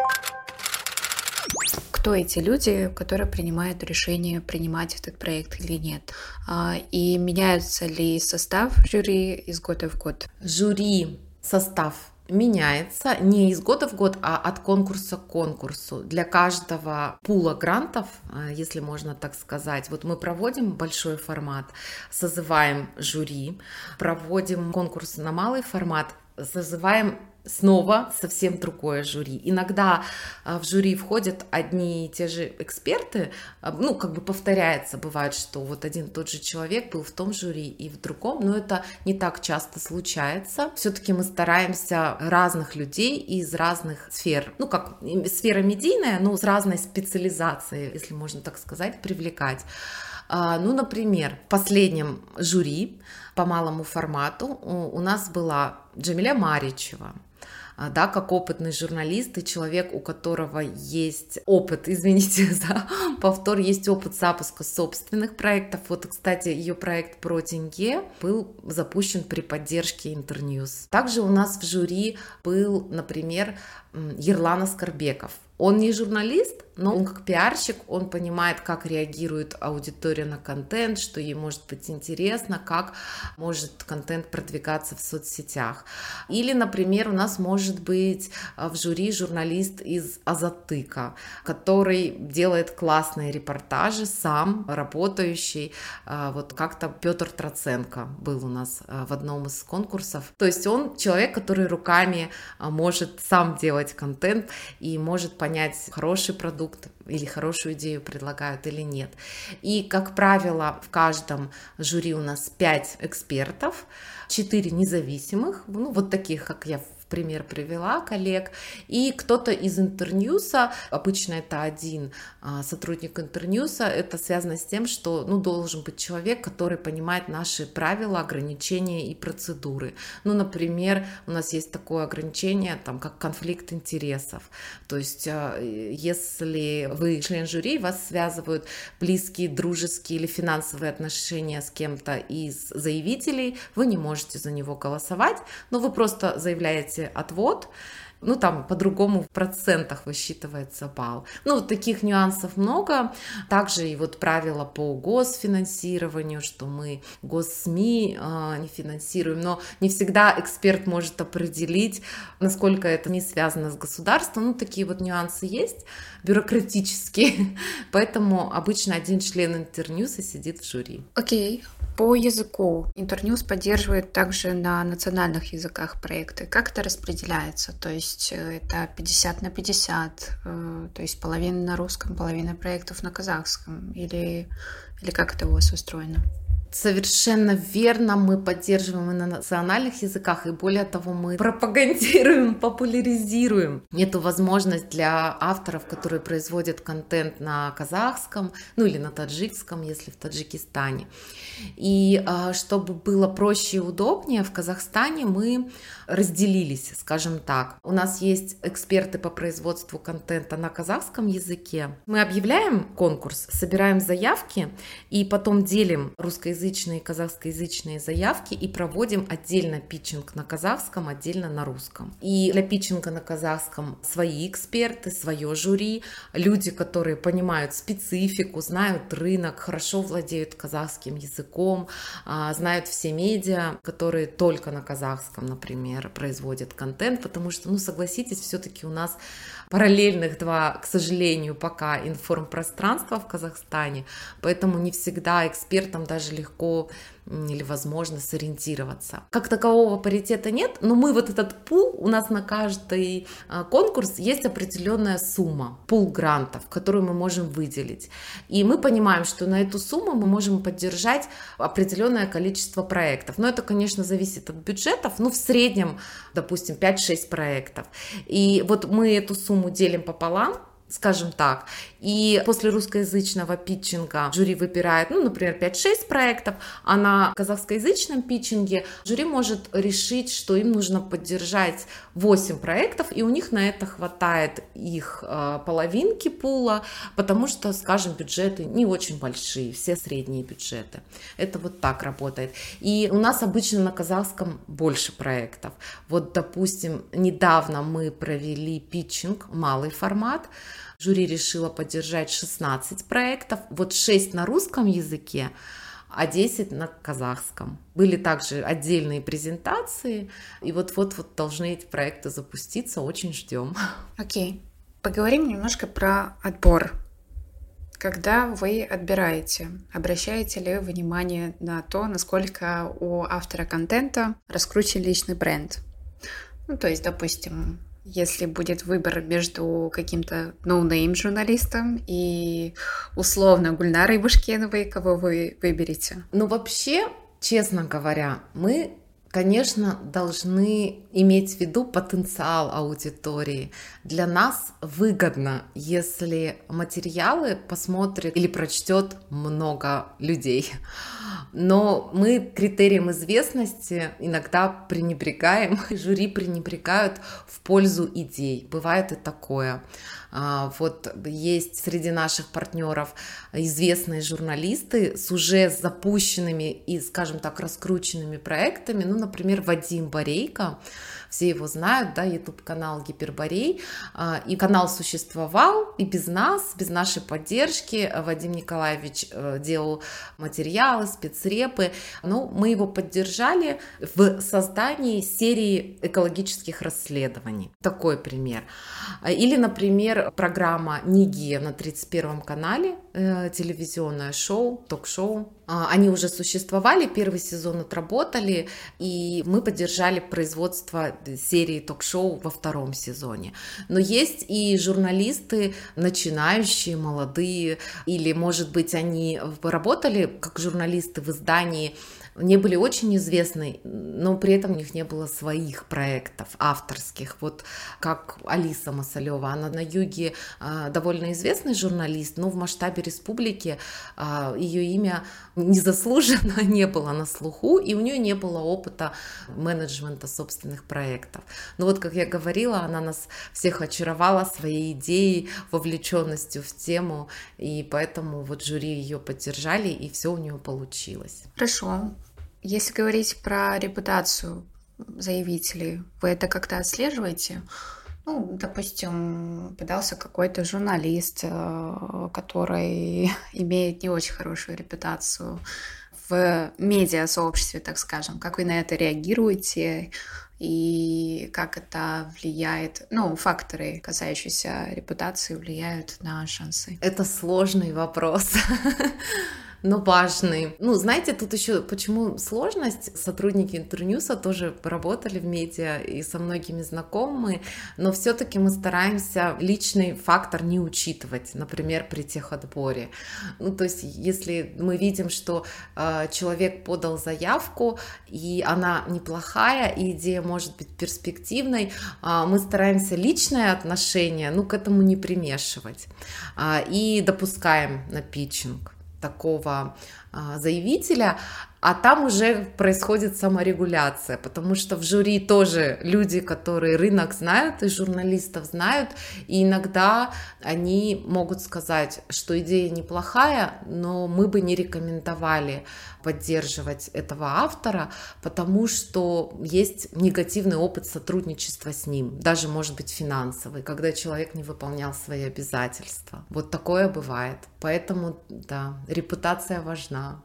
Кто эти люди, которые принимают решение, принимать этот проект или нет? А, и меняется ли состав жюри из года в год? Жюри, состав меняется не из года в год, а от конкурса к конкурсу. Для каждого пула грантов, а, если можно так сказать, вот мы проводим большой формат, созываем жюри, проводим конкурс на малый формат, созываем снова совсем другое жюри. Иногда а, в жюри входят одни и те же эксперты, а, ну, как бы повторяется, бывает, что вот один и тот же человек был в том жюри и в другом, но это не так часто случается. Все-таки мы стараемся разных людей из разных сфер, ну, как сфера медийная, но с разной специализацией, если можно так сказать, привлекать. А, ну, например, в последнем жюри по малому формату у нас была Джамиля Маричева, да, как опытный журналист и человек, у которого есть опыт, извините за повтор, есть опыт запуска собственных проектов. Вот, кстати, ее проект про тенге был запущен при поддержке Интерньюз. Также у нас в жюри был, например, Ерлана Скорбеков. Он не журналист, но он как пиарщик, он понимает, как реагирует аудитория на контент, что ей может быть интересно, как может контент продвигаться в соцсетях. Или, например, у нас может быть а, в жюри журналист из Азатыка, который делает классные репортажи, сам работающий. А, вот как-то Петр Троценко был у нас а, в одном из конкурсов. То есть он человек, который руками может сам делать контент и может понять хороший продукт или хорошую идею предлагают или нет. И, как правило, в каждом жюри у нас 5 экспертов, 4 независимых, ну, вот таких, как я пример привела коллег, и кто-то из Интерньюса, обычно это один а, сотрудник Интерньюса, это связано с тем, что ну, должен быть человек, который понимает наши правила, ограничения и процедуры. Ну, например, у нас есть такое ограничение, там, как конфликт интересов. То есть, а, если вы член жюри, вас связывают близкие, дружеские или финансовые отношения с кем-то из заявителей, вы не можете за него голосовать, но вы просто заявляете делаете отвод, ну, там по-другому в процентах высчитывается балл. Ну, таких нюансов много. Также и вот правила по госфинансированию, что мы госсми э, не финансируем, но не всегда эксперт может определить, насколько это не связано с государством. Ну, такие вот нюансы есть бюрократические, поэтому обычно один член интерньюса сидит в жюри. Окей. По языку Интерньюз поддерживает также на национальных языках проекты. Как это распределяется? То есть э, это 50 на 50, э, то есть половина на русском, половина проектов на казахском? Или, или как это у вас устроено? Совершенно верно, мы поддерживаем и на национальных языках, и более того, мы пропагандируем, популяризируем эту возможность для авторов, которые производят контент на казахском, ну или на таджикском, если в Таджикистане. И а, чтобы было проще и удобнее, в Казахстане мы разделились, скажем так. У нас есть эксперты по производству контента на казахском языке. Мы объявляем конкурс, собираем заявки и потом делим русскоязычные казахскоязычные заявки и проводим отдельно питчинг на казахском, отдельно на русском. И для питчинга на казахском свои эксперты, свое жюри, люди, которые понимают специфику, знают рынок, хорошо владеют казахским языком, а, знают все медиа, которые только на казахском, например, производят контент, потому что, ну, согласитесь, все-таки у нас параллельных два, к сожалению, пока информпространства в Казахстане, поэтому не всегда экспертам даже легко или возможно сориентироваться. Как такового паритета нет, но мы вот этот пул, у нас на каждый а, конкурс есть определенная сумма, пул грантов, которую мы можем выделить. И мы понимаем, что на эту сумму мы можем поддержать определенное количество проектов. Но это, конечно, зависит от бюджетов, ну, в среднем, допустим, 5-6 проектов. И вот мы эту сумму делим пополам, скажем так. И после русскоязычного питчинга жюри выбирает, ну, например, 5-6 проектов, а на казахскоязычном питчинге жюри может решить, что им нужно поддержать 8 проектов, и у них на это хватает их э, половинки пула, потому что, скажем, бюджеты не очень большие, все средние бюджеты. Это вот так работает. И у нас обычно на казахском больше проектов. Вот, допустим, недавно мы провели питчинг, малый формат, Жюри решило поддержать 16 проектов, вот 6 на русском языке, а 10 на казахском. Были также отдельные презентации, и вот-вот вот должны эти проекты запуститься, очень ждем. Окей, окей. поговорим немножко про отбор. Когда вы отбираете, обращаете ли внимание на то, насколько у автора контента раскручен личный бренд? Ну, то есть, допустим, если будет выбор между каким-то ноунейм журналистом и условно Гульнарой Бушкеновой, кого вы выберете? Ну, вообще, честно говоря, мы конечно, должны иметь в виду потенциал аудитории. Для нас выгодно, если материалы посмотрит или прочтет много людей. Но мы критерием известности иногда пренебрегаем, жюри пренебрегают в пользу идей. Бывает и такое. А, вот есть среди наших партнеров известные журналисты с уже запущенными и, скажем так, раскрученными проектами. Ну, например, Вадим Борейко, все его знают, да, YouTube-канал Гиперборей, а, и канал существовал и без нас, без нашей поддержки. Вадим Николаевич э, делал материалы, спецрепы, но мы его поддержали в создании серии экологических расследований. Такой пример. Или, например, программа «Ниги» на 31 канале, э, телевизионное шоу, ток-шоу. А, они уже существовали, первый сезон отработали, и мы поддержали производство серии ток-шоу во втором сезоне. Но есть и журналисты, начинающие, молодые, или, может быть, они работали как журналисты в издании не были очень известны, но при этом у них не было своих проектов авторских. Вот как Алиса Масалева, она на юге а, довольно известный журналист, но в масштабе республики а, ее имя незаслуженно не было на слуху, и у нее не было опыта менеджмента собственных проектов. Но вот, как я говорила, она нас всех очаровала своей идеей, вовлеченностью в тему, и поэтому вот жюри ее поддержали, и все у нее получилось. Хорошо. Если говорить про репутацию заявителей, вы это как-то отслеживаете? Ну, допустим, подался какой-то журналист, э, который имеет не очень хорошую репутацию в медиа-сообществе, так скажем. Как вы на это реагируете и как это влияет, ну, факторы, касающиеся репутации, влияют на шансы? Это сложный вопрос. но важный. Ну, знаете, тут еще почему сложность? Сотрудники Интерньюса тоже работали в медиа и со многими знакомы, но все-таки мы стараемся личный фактор не учитывать, например, при техотборе. Ну, то есть, если мы видим, что э, человек подал заявку, и она неплохая, и идея может быть перспективной, э, мы стараемся личное отношение, ну, к этому не примешивать. Э, и допускаем на питчинг такого а, заявителя, а там уже происходит саморегуляция, потому что в жюри тоже люди, которые рынок знают и журналистов знают, и иногда они могут сказать, что идея неплохая, но мы бы не рекомендовали поддерживать этого автора, потому что есть негативный опыт сотрудничества с ним, даже может быть финансовый, когда человек не выполнял свои обязательства. Вот такое бывает. Поэтому, да, репутация важна.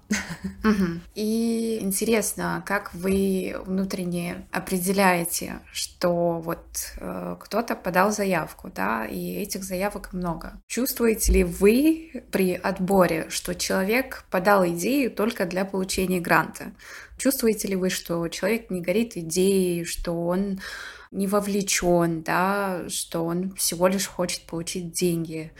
Угу. И интересно, как вы внутренне определяете, что вот э, кто-то подал заявку, да, и этих заявок много. Чувствуете ли вы при отборе, что человек подал идею только для получения гранта? Чувствуете ли вы, что человек не горит идеей, что он не вовлечен, да, что он всего лишь хочет получить деньги?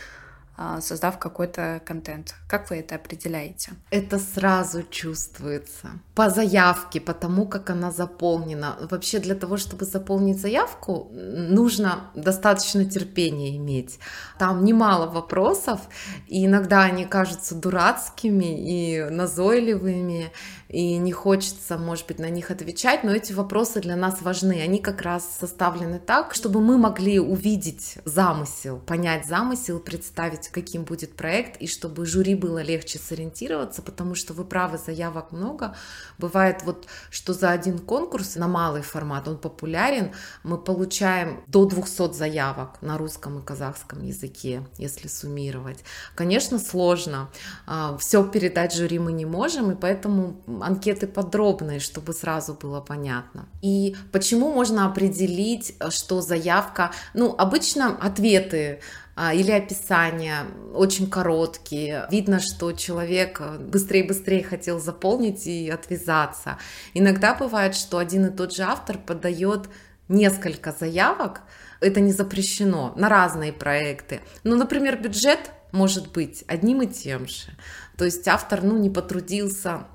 А, создав какой-то контент. Как вы это определяете? Это сразу чувствуется по заявке, по тому, как она заполнена. Вообще для того, чтобы заполнить заявку, нужно достаточно терпения иметь. Там немало вопросов, и иногда они кажутся дурацкими и назойливыми, и не хочется, может быть, на них отвечать, но эти вопросы для нас важны. Они как раз составлены так, чтобы мы могли увидеть замысел, понять замысел, представить, каким будет проект, и чтобы жюри было легче сориентироваться, потому что вы правы, заявок много. Бывает вот, что за один конкурс на малый формат, он популярен, мы получаем до 200 заявок на русском и казахском языке, если суммировать. Конечно, сложно. А, Все передать жюри мы не можем, и поэтому анкеты подробные, чтобы сразу было понятно. И почему можно определить, что заявка, ну, обычно ответы а, или описания очень короткие. Видно, что человек быстрее-быстрее хотел заполнить и отвязаться. Иногда бывает, что один и тот же автор подает несколько заявок, это не запрещено, на разные проекты. Ну, например, бюджет может быть одним и тем же. То есть автор, ну, не потрудился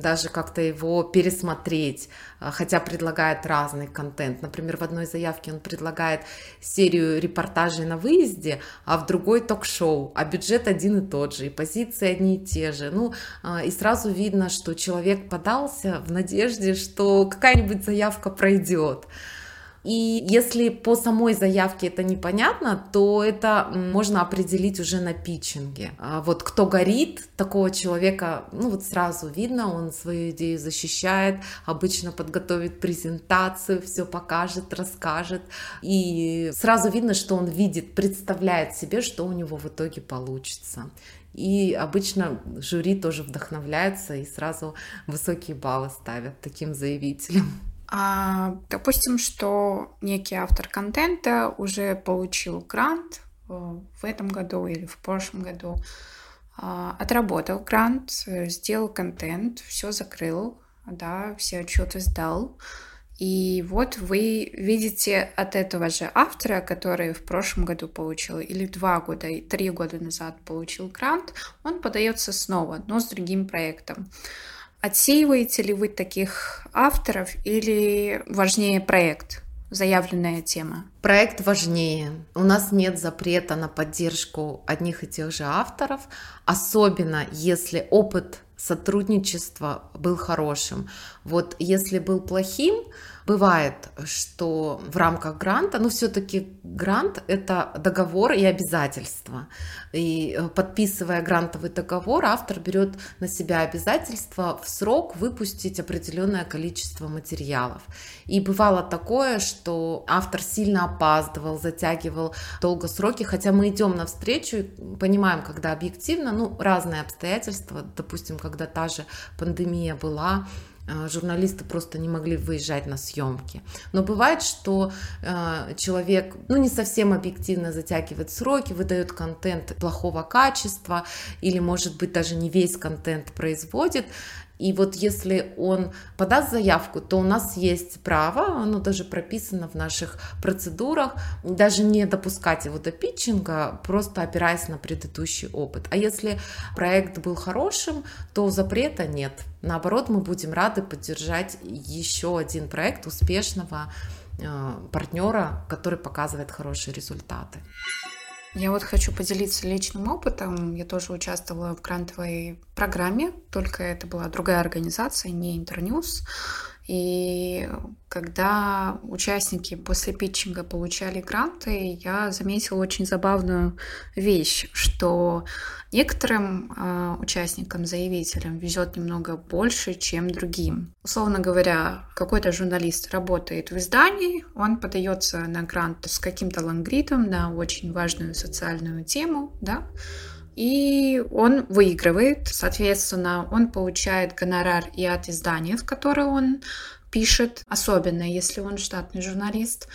даже как-то его пересмотреть, а, хотя предлагает разный контент. Например, в одной заявке он предлагает серию репортажей на выезде, а в другой ток-шоу, а бюджет один и тот же, и позиции одни и те же. Ну, а, и сразу видно, что человек подался в надежде, что какая-нибудь заявка пройдет. И если по самой заявке это непонятно, то это можно определить уже на питчинге. А вот кто горит, такого человека, ну вот сразу видно, он свою идею защищает, обычно подготовит презентацию, все покажет, расскажет. И сразу видно, что он видит, представляет себе, что у него в итоге получится. И обычно жюри тоже вдохновляется и сразу высокие баллы ставят таким заявителям. А, допустим, что некий автор контента уже получил грант э, в этом году или в прошлом году, а, отработал грант, сделал контент, все закрыл, да, все отчеты сдал. И вот вы видите от этого же автора, который в прошлом году получил, или два года, и три года назад получил грант, он подается снова, но с другим проектом. Отсеиваете ли вы таких авторов или важнее проект? заявленная тема? Проект важнее. У нас нет запрета на поддержку одних и тех же авторов, особенно если опыт сотрудничества был хорошим. Вот если был плохим, Бывает, что в рамках гранта, но все-таки грант это договор и обязательства. И э, подписывая грантовый договор, автор берет на себя обязательство в срок выпустить определенное количество материалов. И бывало такое, что автор сильно опаздывал, затягивал долго сроки, хотя мы идем навстречу и понимаем, когда объективно, ну, разные обстоятельства, допустим, когда та же пандемия была, журналисты просто не могли выезжать на съемки. Но бывает, что э, человек ну, не совсем объективно затягивает сроки, выдает контент плохого качества или, может быть, даже не весь контент производит, и вот если он подаст заявку, то у нас есть право, оно даже прописано в наших процедурах, даже не допускать его до питчинга, просто опираясь на предыдущий опыт. А если проект был хорошим, то запрета нет. Наоборот, мы будем рады поддержать еще один проект успешного э, партнера, который показывает хорошие результаты. Я вот хочу поделиться личным опытом. Я тоже участвовала в грантовой программе, только это была другая организация, не Интерньюз. И когда участники после питчинга получали гранты, я заметила очень забавную вещь, что некоторым э, участникам, заявителям везет немного больше, чем другим. Условно говоря, какой-то журналист работает в издании, он подается на грант с каким-то лонгридом на очень важную социальную тему, да, и он выигрывает. Соответственно, он получает гонорар и от издания, в которое он пишет, особенно если он штатный журналист,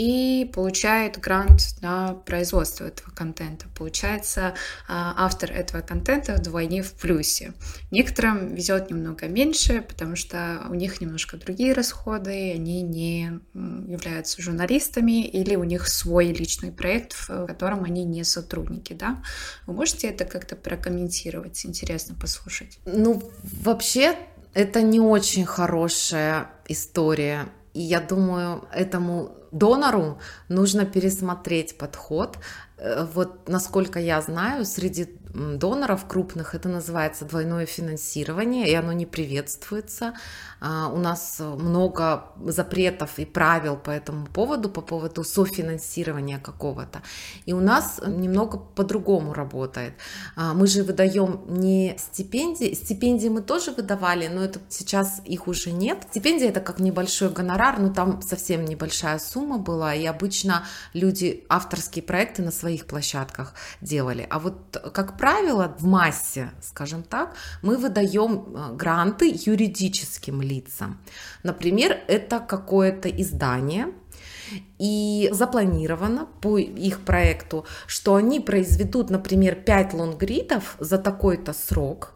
и получает грант на производство этого контента. Получается, а, автор этого контента вдвойне в плюсе. Некоторым везет немного меньше, потому что у них немножко другие расходы, они не являются журналистами или у них свой личный проект, в котором они не сотрудники, да? Вы можете это как-то прокомментировать? Интересно послушать. Ну, вообще, это не очень хорошая история. И я думаю, этому донору нужно пересмотреть подход. Э, вот насколько я знаю, среди доноров крупных это называется двойное финансирование, и оно не приветствуется. А, у нас много запретов и правил по этому поводу, по поводу софинансирования какого-то. И у нас немного по-другому работает. А, мы же выдаем не стипендии, стипендии мы тоже выдавали, но это сейчас их уже нет. Стипендия это как небольшой гонорар, но там совсем небольшая сумма была, и обычно люди авторские проекты на своих площадках делали. А вот, как правило, в массе, скажем так, мы выдаем э, гранты юридическим лицам. Например, это какое-то издание, и запланировано по их проекту, что они произведут, например, 5 лонгридов за такой-то срок,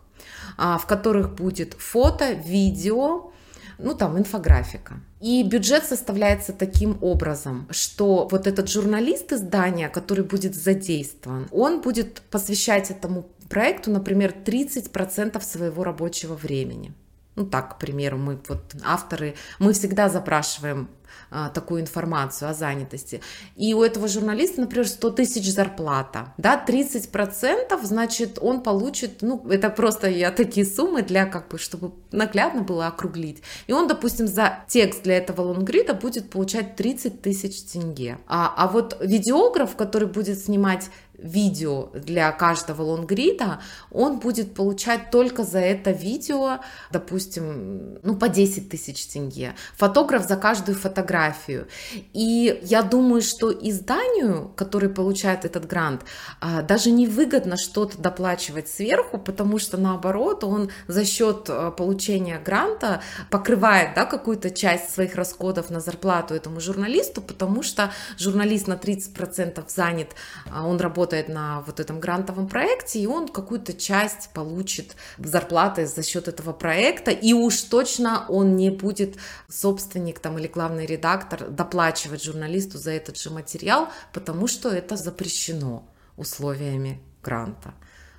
а, в которых будет фото, видео, ну там инфографика. И бюджет составляется таким образом, что вот этот журналист издания, который будет задействован, он будет посвящать этому проекту, например, 30% своего рабочего времени. Ну так, к примеру, мы вот авторы, мы всегда запрашиваем а, такую информацию о занятости. И у этого журналиста, например, 100 тысяч зарплата, да, 30%, значит, он получит, ну, это просто я такие суммы для, как бы, чтобы наглядно было округлить. И он, допустим, за текст для этого лонгрида будет получать 30 тысяч тенге. А, а вот видеограф, который будет снимать видео для каждого лонгрида, он будет получать только за это видео, допустим, ну, по 10 тысяч тенге. Фотограф за каждую фотографию. И я думаю, что изданию, который получает этот грант, а, даже не выгодно что-то доплачивать сверху, потому что наоборот, он за счет а, получения гранта покрывает да, какую-то часть своих расходов на зарплату этому журналисту, потому что журналист на 30% занят, а, он работает работает на вот этом грантовом проекте, и он какую-то часть получит зарплаты за счет этого проекта, и уж точно он не будет собственник там или главный редактор доплачивать журналисту за этот же материал, потому что это запрещено условиями гранта.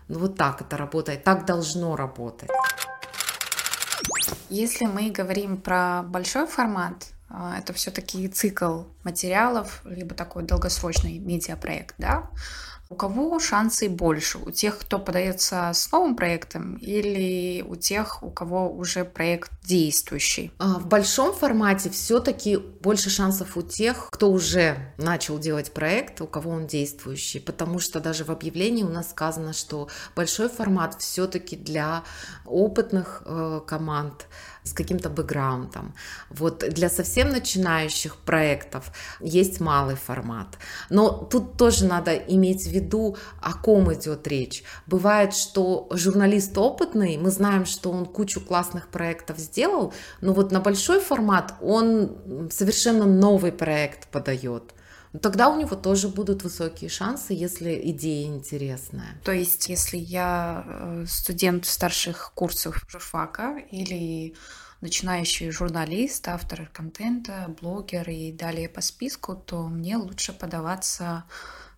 Ну вот так это работает, так должно работать. Если мы говорим про большой формат, а, это все-таки цикл материалов, либо такой долгосрочный медиапроект, да, у кого шансы больше? У тех, кто подается с новым проектом или у тех, у кого уже проект действующий? А, в большом формате все-таки больше шансов у тех, кто уже начал делать проект, у кого он действующий, потому что даже в объявлении у нас сказано, что большой формат все-таки для опытных э, команд, с каким-то бэкграундом. Вот для совсем начинающих проектов есть малый формат. Но тут тоже надо иметь в виду, о ком идет речь. Бывает, что журналист опытный, мы знаем, что он кучу классных проектов сделал, но вот на большой формат он совершенно новый проект подает тогда у него тоже будут высокие шансы, если идея интересная. То есть, если я э, студент старших курсов журфака или начинающий журналист, автор контента, блогер и далее по списку, то мне лучше подаваться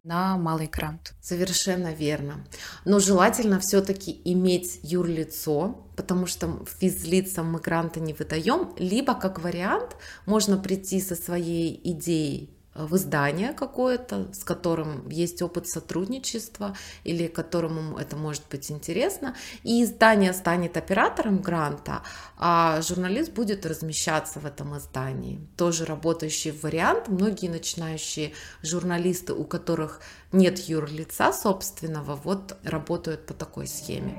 на малый грант. Совершенно верно. Но желательно все-таки иметь юрлицо, потому что физлицам мы гранты не выдаем, либо как вариант можно прийти со своей идеей в издание какое-то, с которым есть опыт сотрудничества или которому это может быть интересно, и издание станет оператором гранта, а журналист будет размещаться в этом издании. Тоже работающий вариант. Многие начинающие журналисты, у которых нет юрлица собственного, вот работают по такой схеме.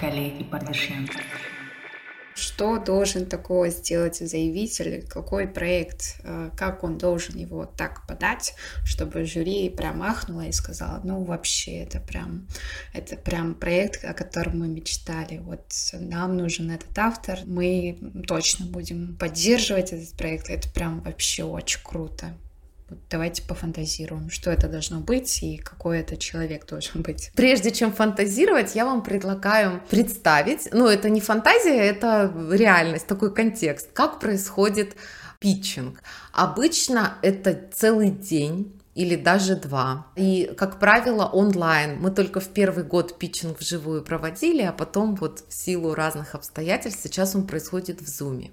Коллеги Пардашенко. Что должен такого сделать заявитель, какой проект, э, как он должен его так подать, чтобы жюри прям ахнуло и сказала, ну вообще это прям, это прям проект, о котором мы мечтали, вот нам нужен этот автор, мы точно будем поддерживать этот проект, это прям вообще очень круто. Давайте пофантазируем, что это должно быть и какой это человек должен быть. Прежде чем фантазировать, я вам предлагаю представить, ну это не фантазия, это реальность, такой контекст, как происходит питчинг. Обычно это целый день, или даже два. И, как правило, онлайн. Мы только в первый год питчинг вживую проводили, а потом вот в силу разных обстоятельств сейчас он происходит в зуме.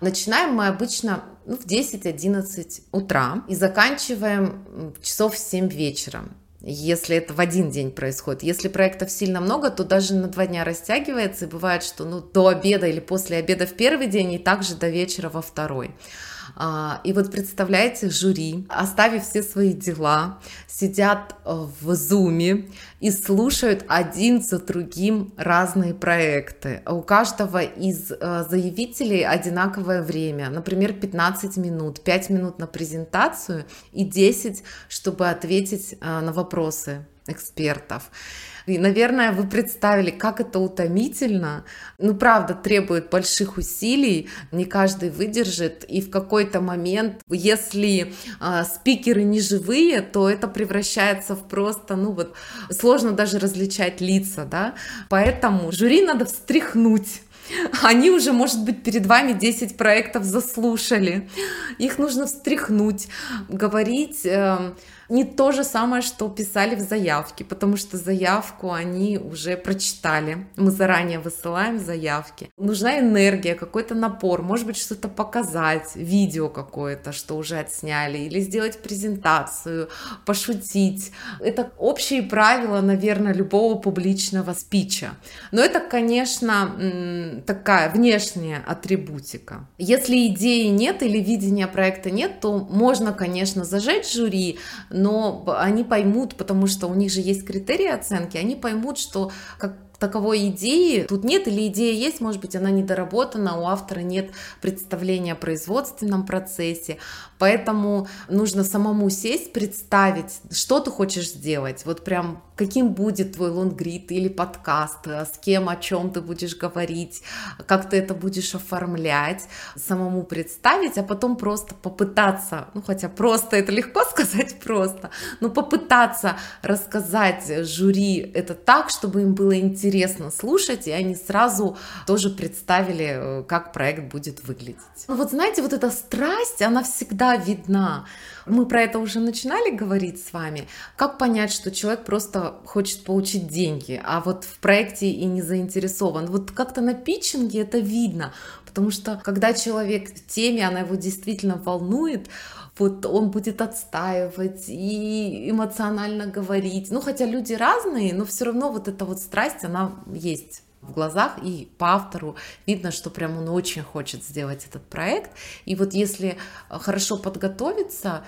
Начинаем мы обычно ну, в 10-11 утра и заканчиваем часов в 7 вечера если это в один день происходит. Если проектов сильно много, то даже на два дня растягивается, и бывает, что ну, до обеда или после обеда в первый день, и также до вечера во второй. А, и вот представляете, жюри, оставив все свои дела, сидят э, в зуме и слушают один за другим разные проекты. У каждого из э, заявителей одинаковое время, например, 15 минут, 5 минут на презентацию и 10, чтобы ответить э, на вопросы экспертов. И, наверное, вы представили, как это утомительно. Ну, правда, требует больших усилий, не каждый выдержит. И в какой-то момент, если э, спикеры не живые, то это превращается в просто, ну вот, сложно даже различать лица, да. Поэтому жюри надо встряхнуть Они уже, может быть, перед вами 10 проектов заслушали. Их нужно встряхнуть, говорить э, не то же самое, что писали в заявке, потому что заявку они уже прочитали. Мы заранее высылаем заявки. Нужна энергия, какой-то напор, может быть, что-то показать, видео какое-то, что уже отсняли, или сделать презентацию, пошутить. Это общие правила, наверное, любого публичного спича. Но это, конечно, такая внешняя атрибутика. Если идеи нет или видения проекта нет, то можно, конечно, зажечь жюри, но они поймут, потому что у них же есть критерии оценки, они поймут, что как таковой идеи тут нет, или идея есть, может быть, она недоработана, у автора нет представления о производственном процессе, поэтому нужно самому сесть, представить, что ты хочешь сделать, вот прям каким будет твой лонгрид или подкаст, с кем, о чем ты будешь говорить, как ты это будешь оформлять, самому представить, а потом просто попытаться, ну хотя просто это легко сказать просто, но попытаться рассказать жюри это так, чтобы им было интересно интересно слушать, и они сразу тоже представили, э, как проект будет выглядеть. Ну вот знаете, вот эта страсть, она всегда видна. Мы про это уже начинали говорить с вами. Как понять, что человек просто хочет получить деньги, а вот в проекте и не заинтересован? Вот как-то на питчинге это видно, потому что когда человек в теме, она его действительно волнует, вот он будет отстаивать и эмоционально говорить. Ну, хотя люди разные, но все равно вот эта вот страсть, она есть в глазах, и по автору видно, что прям он очень хочет сделать этот проект. И вот если хорошо подготовиться,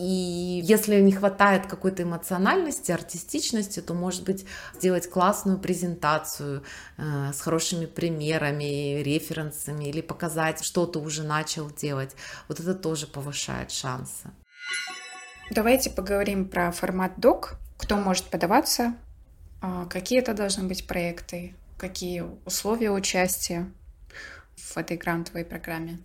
и если не хватает какой-то эмоциональности, артистичности, то, может быть, сделать классную презентацию э, с хорошими примерами, референсами, или показать, что ты уже начал делать. Вот это тоже повышает шансы. Давайте поговорим про формат док. Кто может подаваться, а, какие это должны быть проекты, какие условия участия в этой грантовой программе.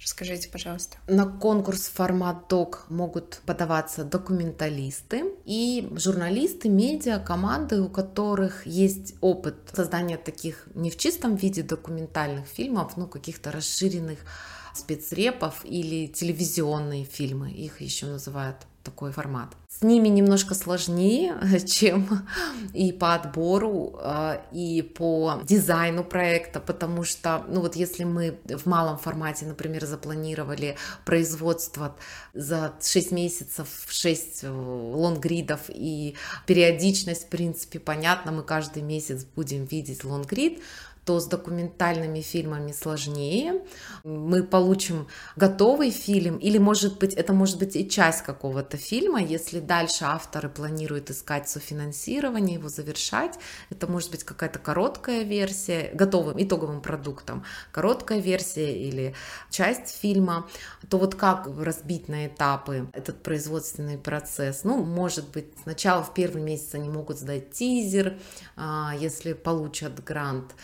Расскажите, пожалуйста. На конкурс формат док могут подаваться документалисты и журналисты, медиа, команды, у которых есть опыт создания таких не в чистом виде документальных фильмов, но каких-то расширенных спецрепов или телевизионные фильмы, их еще называют такой формат. С ними немножко сложнее, чем и по отбору, а, и по дизайну проекта, потому что, ну вот если мы в малом формате, например, запланировали производство за 6 месяцев, 6 э, лонгридов и периодичность, в принципе, понятно, мы каждый месяц будем видеть лонгрид, то с документальными фильмами сложнее. Мы получим готовый фильм, или, может быть, это может быть и часть какого-то фильма, если дальше авторы планируют искать софинансирование, его завершать. Это может быть какая-то короткая версия, готовым итоговым продуктом, короткая версия или часть фильма. То вот как разбить на этапы этот производственный процесс? Ну, может быть, сначала в первый месяц они могут сдать тизер, а, если получат грант,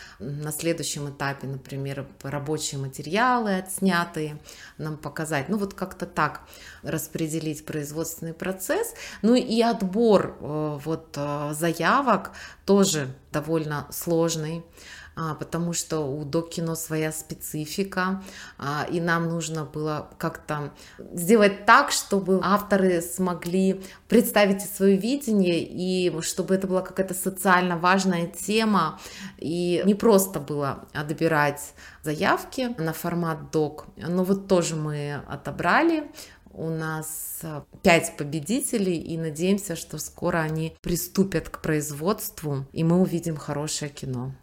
на следующем этапе, например, рабочие материалы отснятые нам показать. Ну вот как-то так распределить производственный процесс. Ну и отбор э, вот э, заявок тоже довольно сложный. А, потому что у док-кино своя специфика, а, и нам нужно было как-то сделать так, чтобы авторы смогли представить свое видение, и чтобы это была какая-то социально важная тема, и не просто было отбирать заявки на формат док, но вот тоже мы отобрали у нас э, пять победителей, и надеемся, что скоро они приступят к производству, и мы увидим хорошее кино.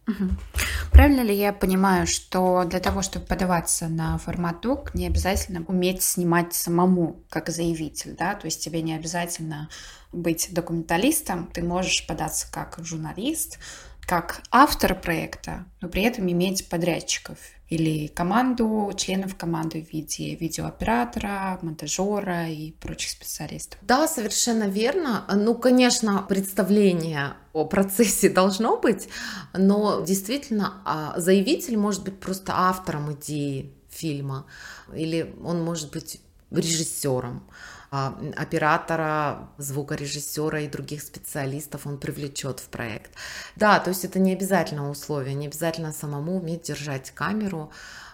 Правильно ли я понимаю, что для того, чтобы подаваться на формат док, не обязательно уметь снимать самому, как заявитель, да? То есть тебе не обязательно быть документалистом, ты можешь податься как журналист, как автор проекта, но при этом иметь подрядчиков или команду, членов команды в виде видеооператора, монтажера и прочих специалистов. Да, совершенно верно. Ну, конечно, представление о процессе должно быть, но действительно а, заявитель может быть просто автором идеи фильма, или он может быть режиссером. А, оператора, звукорежиссера и других специалистов он привлечет в проект. Да, то есть это не обязательно условие, не обязательно самому уметь держать камеру.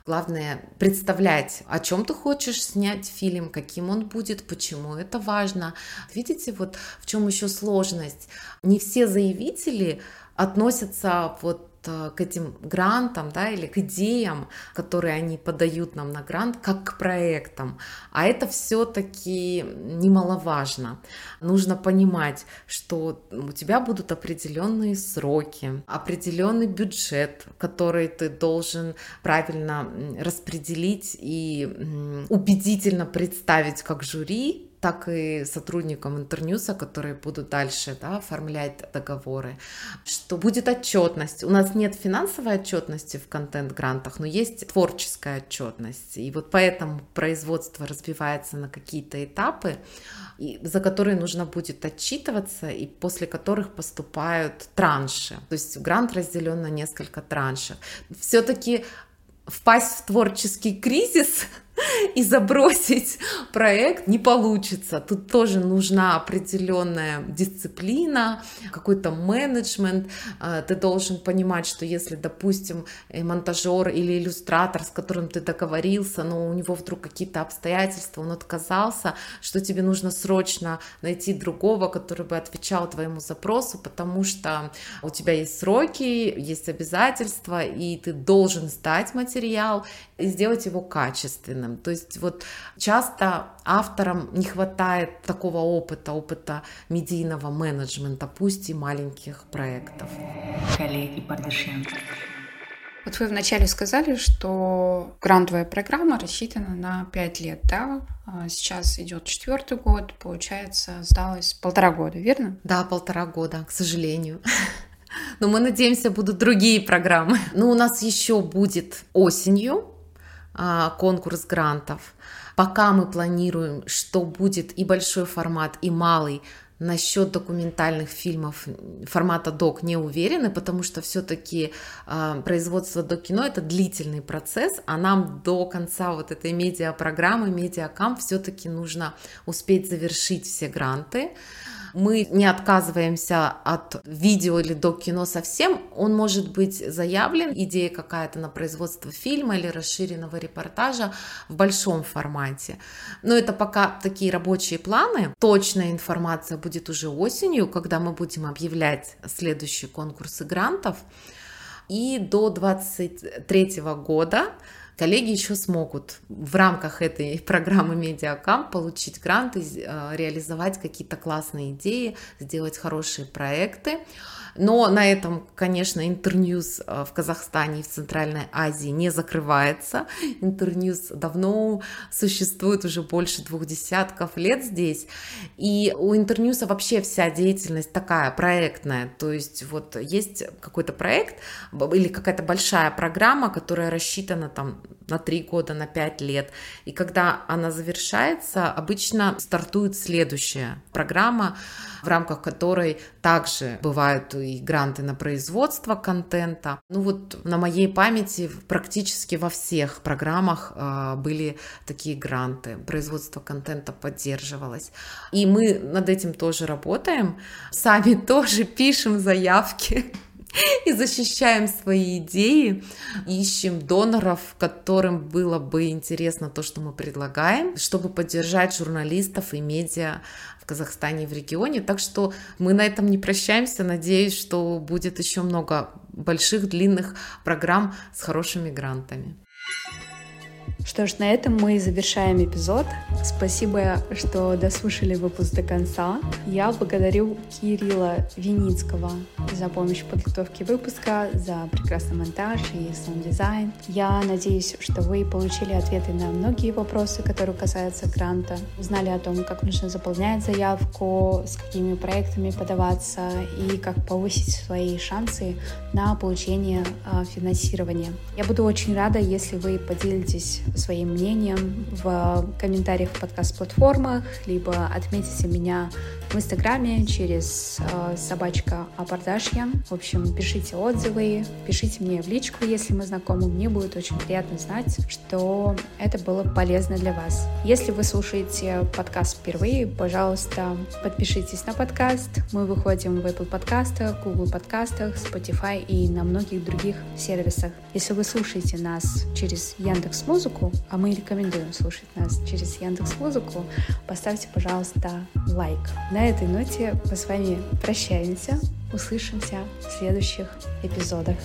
Главное представлять, о чем ты хочешь снять фильм, каким он будет, почему это важно. Видите, вот в чем еще сложность. Не все заявители относятся вот к этим грантам, да, или к идеям, которые они подают нам на грант, как к проектам. А это все-таки немаловажно. Нужно понимать, что у тебя будут определенные сроки, определенный бюджет, который ты должен правильно распределить и убедительно представить как жюри, так и сотрудникам Интерньюса, которые будут дальше да, оформлять договоры, что будет отчетность. У нас нет финансовой отчетности в контент-грантах, но есть творческая отчетность. И вот поэтому производство разбивается на какие-то этапы, за которые нужно будет отчитываться, и после которых поступают транши. То есть грант разделен на несколько траншей. Все-таки впасть в творческий кризис и забросить проект не получится. Тут тоже нужна определенная дисциплина, какой-то менеджмент. А, ты должен понимать, что если, допустим, э, монтажер или иллюстратор, с которым ты договорился, но у него вдруг какие-то обстоятельства, он отказался, что тебе нужно срочно найти другого, который бы отвечал твоему запросу, потому что у тебя есть сроки, есть обязательства, и ты должен сдать материал и сделать его качественным правильным. То есть вот часто авторам не хватает такого опыта, опыта медийного менеджмента, пусть и маленьких проектов. Коллеги Пардашин. Вот вы вначале сказали, что грантовая программа рассчитана на 5 лет, да? А сейчас идет четвертый год, получается, сдалось полтора года, верно? Да, полтора года, к сожалению. Но мы надеемся, будут другие программы. Ну, у нас еще будет осенью конкурс грантов. Пока мы планируем, что будет и большой формат, и малый, Насчет документальных фильмов формата док не уверены, потому что все-таки э, а, производство док-кино это длительный процесс, а нам до конца вот этой медиапрограммы, медиакамп все-таки нужно успеть завершить все гранты мы не отказываемся от видео или до кино совсем, он может быть заявлен, идея какая-то на производство фильма или расширенного репортажа в большом формате. Но это пока такие рабочие планы. Точная информация будет уже осенью, когда мы будем объявлять следующие конкурсы грантов. И до 23 года коллеги еще смогут в рамках этой программы Медиакамп получить гранты, э, реализовать какие-то классные идеи, сделать хорошие проекты. Но на этом, конечно, Интерньюз э, в Казахстане и в Центральной Азии не закрывается. Интерньюз давно существует уже больше двух десятков лет здесь. И у Интерньюза вообще вся деятельность такая проектная. То есть вот есть какой-то проект или какая-то большая программа, которая рассчитана там на три года, на пять лет. И когда она завершается, обычно стартует следующая программа, в рамках которой также бывают и гранты на производство контента. Ну вот на моей памяти практически во всех программах э, были такие гранты. Производство контента поддерживалось. И мы над этим тоже работаем. Сами тоже пишем заявки и защищаем свои идеи, ищем доноров, которым было бы интересно то, что мы предлагаем, чтобы поддержать журналистов и медиа в Казахстане и в регионе. Так что мы на этом не прощаемся. Надеюсь, что будет еще много больших, длинных программ с хорошими грантами. Что ж, на этом мы завершаем эпизод. Спасибо, что дослушали выпуск до конца. Я благодарю Кирилла Виницкого за помощь в подготовке выпуска, за прекрасный монтаж и саунд-дизайн. Я надеюсь, что вы получили ответы на многие вопросы, которые касаются гранта, узнали о том, как нужно заполнять заявку, с какими проектами подаваться и как повысить свои шансы на получение а, финансирования. Я буду очень рада, если вы поделитесь своим мнением в комментариях в подкаст-платформах, либо отметите меня в Инстаграме через э, собачка Апардашья. В общем, пишите отзывы, пишите мне в личку, если мы знакомы. Мне будет очень приятно знать, что это было полезно для вас. Если вы слушаете подкаст впервые, пожалуйста, подпишитесь на подкаст. Мы выходим в Apple подкастах, Google подкастах, Spotify и на многих других сервисах. Если вы слушаете нас через Яндекс Музыку, а мы рекомендуем слушать нас через Яндекс Музыку, поставьте, пожалуйста, лайк. На этой ноте мы с вами прощаемся. Услышимся в следующих эпизодах.